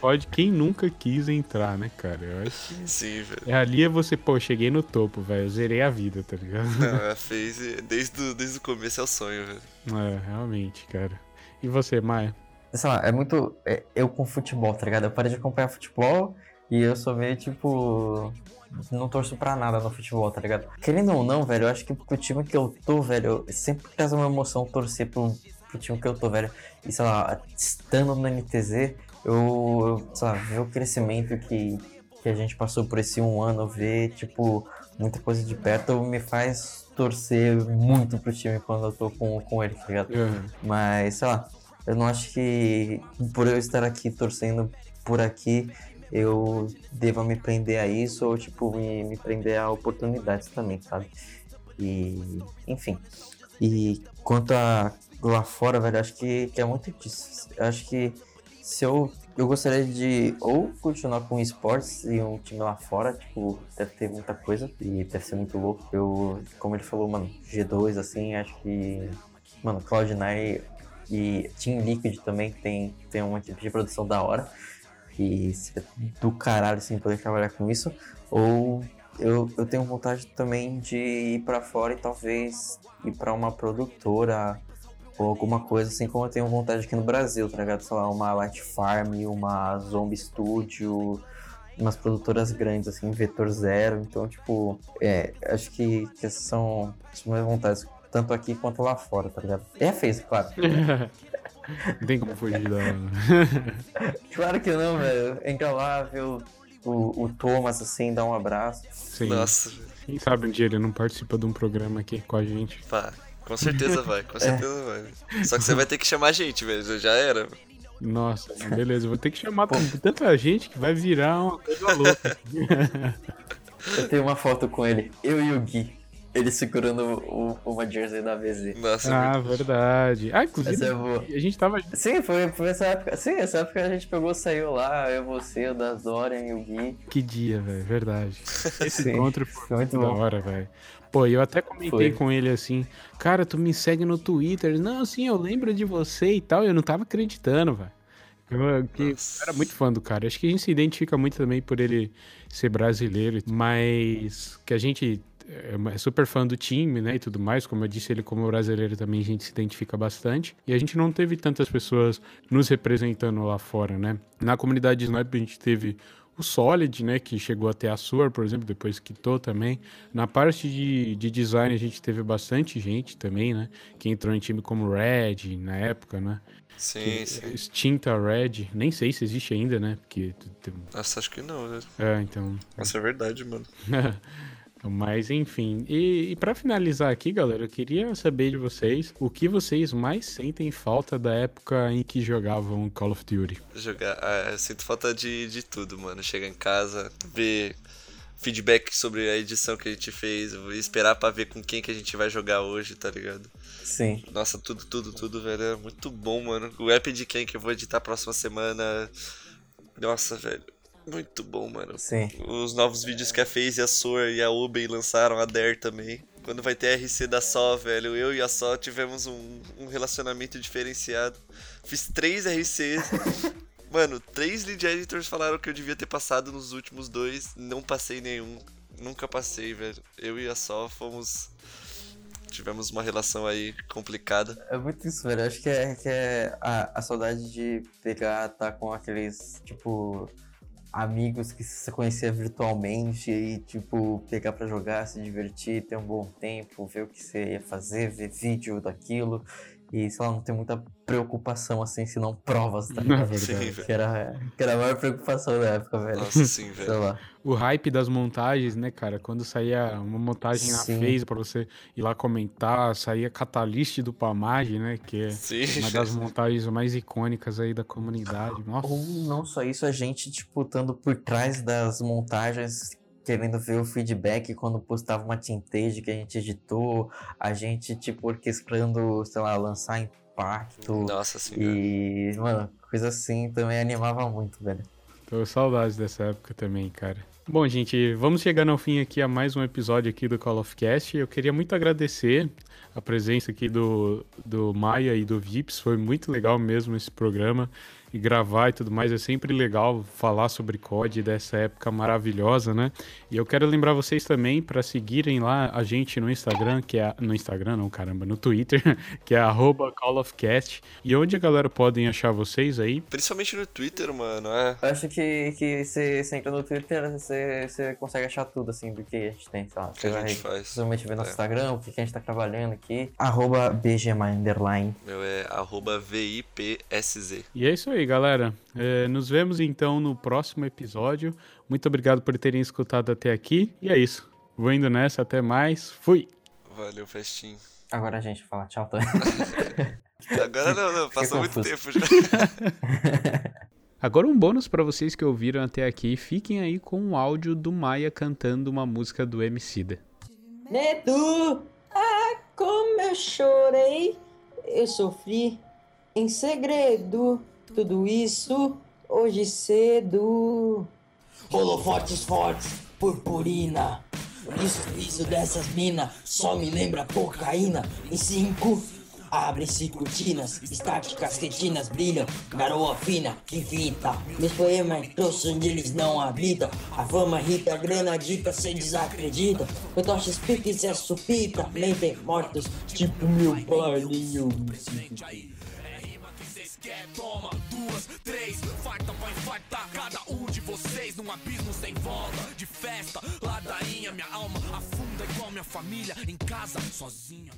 pode, <laughs> quem nunca quis entrar, né, cara? Eu acho que. Sim, velho. É, ali é você, pô, cheguei no topo, velho. Eu zerei a vida, tá ligado? Não, <laughs> a FaZe, desde, desde o começo é o sonho, velho. É, realmente, cara. E você, Maia? Sei lá, é muito. É, eu com futebol, tá ligado? Eu parei de acompanhar futebol e eu sou meio tipo. Não torço pra nada no futebol, tá ligado? Querendo ou não, velho, eu acho que pro time que eu tô, velho, sempre traz uma emoção torcer pro, pro time que eu tô, velho. E sei lá, estando no NTZ, eu, sei lá, ver o crescimento que, que a gente passou por esse um ano, ver, tipo, muita coisa de perto, me faz torcer muito pro time quando eu tô com, com ele, tá ligado? Uhum. Mas, sei lá, eu não acho que por eu estar aqui torcendo por aqui, eu deva me prender a isso ou, tipo, me, me prender a oportunidades também, sabe? E, enfim. E quanto a lá fora, velho, acho que, que é muito disso. Acho que se eu. Eu gostaria de ou continuar com esportes e um time lá fora, tipo, deve ter muita coisa e deve ser muito louco. Eu, como ele falou, mano, G2, assim, acho que. Mano, Cloud9 e Team Liquid também tem, tem uma tipo de produção da hora. E do caralho, assim, poder trabalhar com isso. Ou eu, eu tenho vontade também de ir para fora e talvez ir para uma produtora ou alguma coisa assim como eu tenho vontade aqui no Brasil, tá ligado? Sei lá, uma Light Farm, uma Zombie Studio, umas produtoras grandes, assim, Vetor Zero. Então, tipo, é, acho que, que essas são as minhas vontades, tanto aqui quanto lá fora, tá ligado? É feio, claro. <laughs> não tem como fugir da. <laughs> claro que não, velho. Entra lá, ver o, o, Thomas, assim, dar um abraço. Sim. Nossa. Quem sabe um dia ele não participa de um programa aqui com a gente. Pá. Com certeza vai, com certeza é. vai. Só que você vai ter que chamar a gente, velho. Já era. Nossa, beleza. Vou ter que chamar tanta gente que vai virar uma coisa louca. <laughs> Eu tenho uma foto com ele, eu e o Gui. Ele segurando o, uma jersey da VZ. Nossa, ah, verdade. Ah, inclusive, é a gente tava. Sim, foi, foi essa época. Sim, essa época a gente pegou, saiu lá, eu, você, o das Dorian e o Gui. Que dia, velho, verdade. <laughs> Esse Sim, encontro foi muito da hora, velho. Pô, eu até comentei Foi. com ele assim, cara, tu me segue no Twitter. Não, sim, eu lembro de você e tal. Eu não tava acreditando, velho. Eu, que era muito fã do cara. Acho que a gente se identifica muito também por ele ser brasileiro, mas que a gente é super fã do time, né, e tudo mais. Como eu disse, ele como brasileiro também a gente se identifica bastante. E a gente não teve tantas pessoas nos representando lá fora, né? Na comunidade Snipe a gente teve o Solid, né, que chegou até a Sur, por exemplo, depois quitou também. Na parte de, de design a gente teve bastante gente também, né, que entrou em time como Red na época, né. Sim, que, sim. Extinta Red, nem sei se existe ainda, né, porque... Nossa, acho que não, né? É, então... Nossa, é verdade, mano. <laughs> Mas enfim, e, e para finalizar aqui, galera, eu queria saber de vocês o que vocês mais sentem falta da época em que jogavam Call of Duty. Jogar, ah, eu sinto falta de, de tudo, mano. Chegar em casa, ver feedback sobre a edição que a gente fez, esperar para ver com quem que a gente vai jogar hoje, tá ligado? Sim. Nossa, tudo, tudo, tudo, velho. É muito bom, mano. O app de quem que eu vou editar próxima semana. Nossa, velho. Muito bom, mano. Sim. Os novos vídeos que a FaZe, a Soar e a Uben lançaram, a Dare também. Quando vai ter RC da Só, velho, eu e a Só tivemos um, um relacionamento diferenciado. Fiz três RCs. <laughs> mano, três lead editors falaram que eu devia ter passado nos últimos dois. Não passei nenhum. Nunca passei, velho. Eu e a Só fomos tivemos uma relação aí complicada. É muito isso, velho. Acho que é, que é a, a saudade de pegar, tá com aqueles, tipo, amigos que você conhecia virtualmente e, tipo, pegar para jogar, se divertir, ter um bom tempo, ver o que você ia fazer, ver vídeo daquilo e, sei lá, não ter muita preocupação, assim, se não provas, tá <laughs> ligado? Sim, que, era, que era a maior preocupação da época, velho. Nossa, sim, <laughs> velho. Sei lá. O hype das montagens, né, cara? Quando saía uma montagem na. Face pra você ir lá comentar, saía Catalyst do Pamage, né? Que é Sim. uma das montagens mais icônicas aí da comunidade. Nossa. Ou não só isso, a gente, tipo, estando por trás das montagens, querendo ver o feedback quando postava uma tintage que a gente editou, a gente, tipo, orquestrando, sei lá, lançar impacto. Nossa, velho. E, mano, coisa assim também animava muito, velho. Tô saudades dessa época também, cara. Bom, gente, vamos chegando ao fim aqui a mais um episódio aqui do Call of Cast. Eu queria muito agradecer a presença aqui do, do Maia e do Vips. Foi muito legal mesmo esse programa. E gravar e tudo mais. É sempre legal falar sobre COD dessa época maravilhosa, né? E eu quero lembrar vocês também para seguirem lá a gente no Instagram, que é. No Instagram, não, caramba, no Twitter, <laughs> que é arroba Call of Cast. E onde a galera podem achar vocês aí? Principalmente no Twitter, mano. É. Eu acho que, que você, você entra no Twitter, você, você consegue achar tudo, assim, do que a gente tem, sei lá. que Você a vai gente faz. possivelmente ver nosso É. Instagram, o que que a gente tá trabalhando aqui. Arroba BGMA underline. Meu é arroba VIPSZ. E é isso aí, galera. É, nos vemos então no próximo episódio. Muito obrigado por terem escutado até aqui. E é isso. Vou indo nessa, até mais. Fui! Valeu, festinho. Agora a gente fala tchau também. <laughs> Agora não, não. Passou muito tempo já. <laughs> Agora um bônus para vocês que ouviram até aqui. Fiquem aí com o áudio do Maia cantando uma música do Emicida. Neto, ah, como eu chorei, eu sofri em segredo, tudo isso hoje cedo. Holofotes fortes, purpurina, isso, isso dessas mina, só me lembra cocaína. Em cinco, abrem-se cortinas, estáticas retinas brilham, garoa fina fita. Meus poemas trouxe onde eles não habitam, a fama irrita, a grana dita, cê desacredita. Eu tocho espírito e cê supita, mentem mortos, tipo meu pai, quer, toma duas, três, farta vai fartar cada um de vocês num abismo sem volta de festa. Ladainha, minha alma afunda igual minha família em casa sozinha.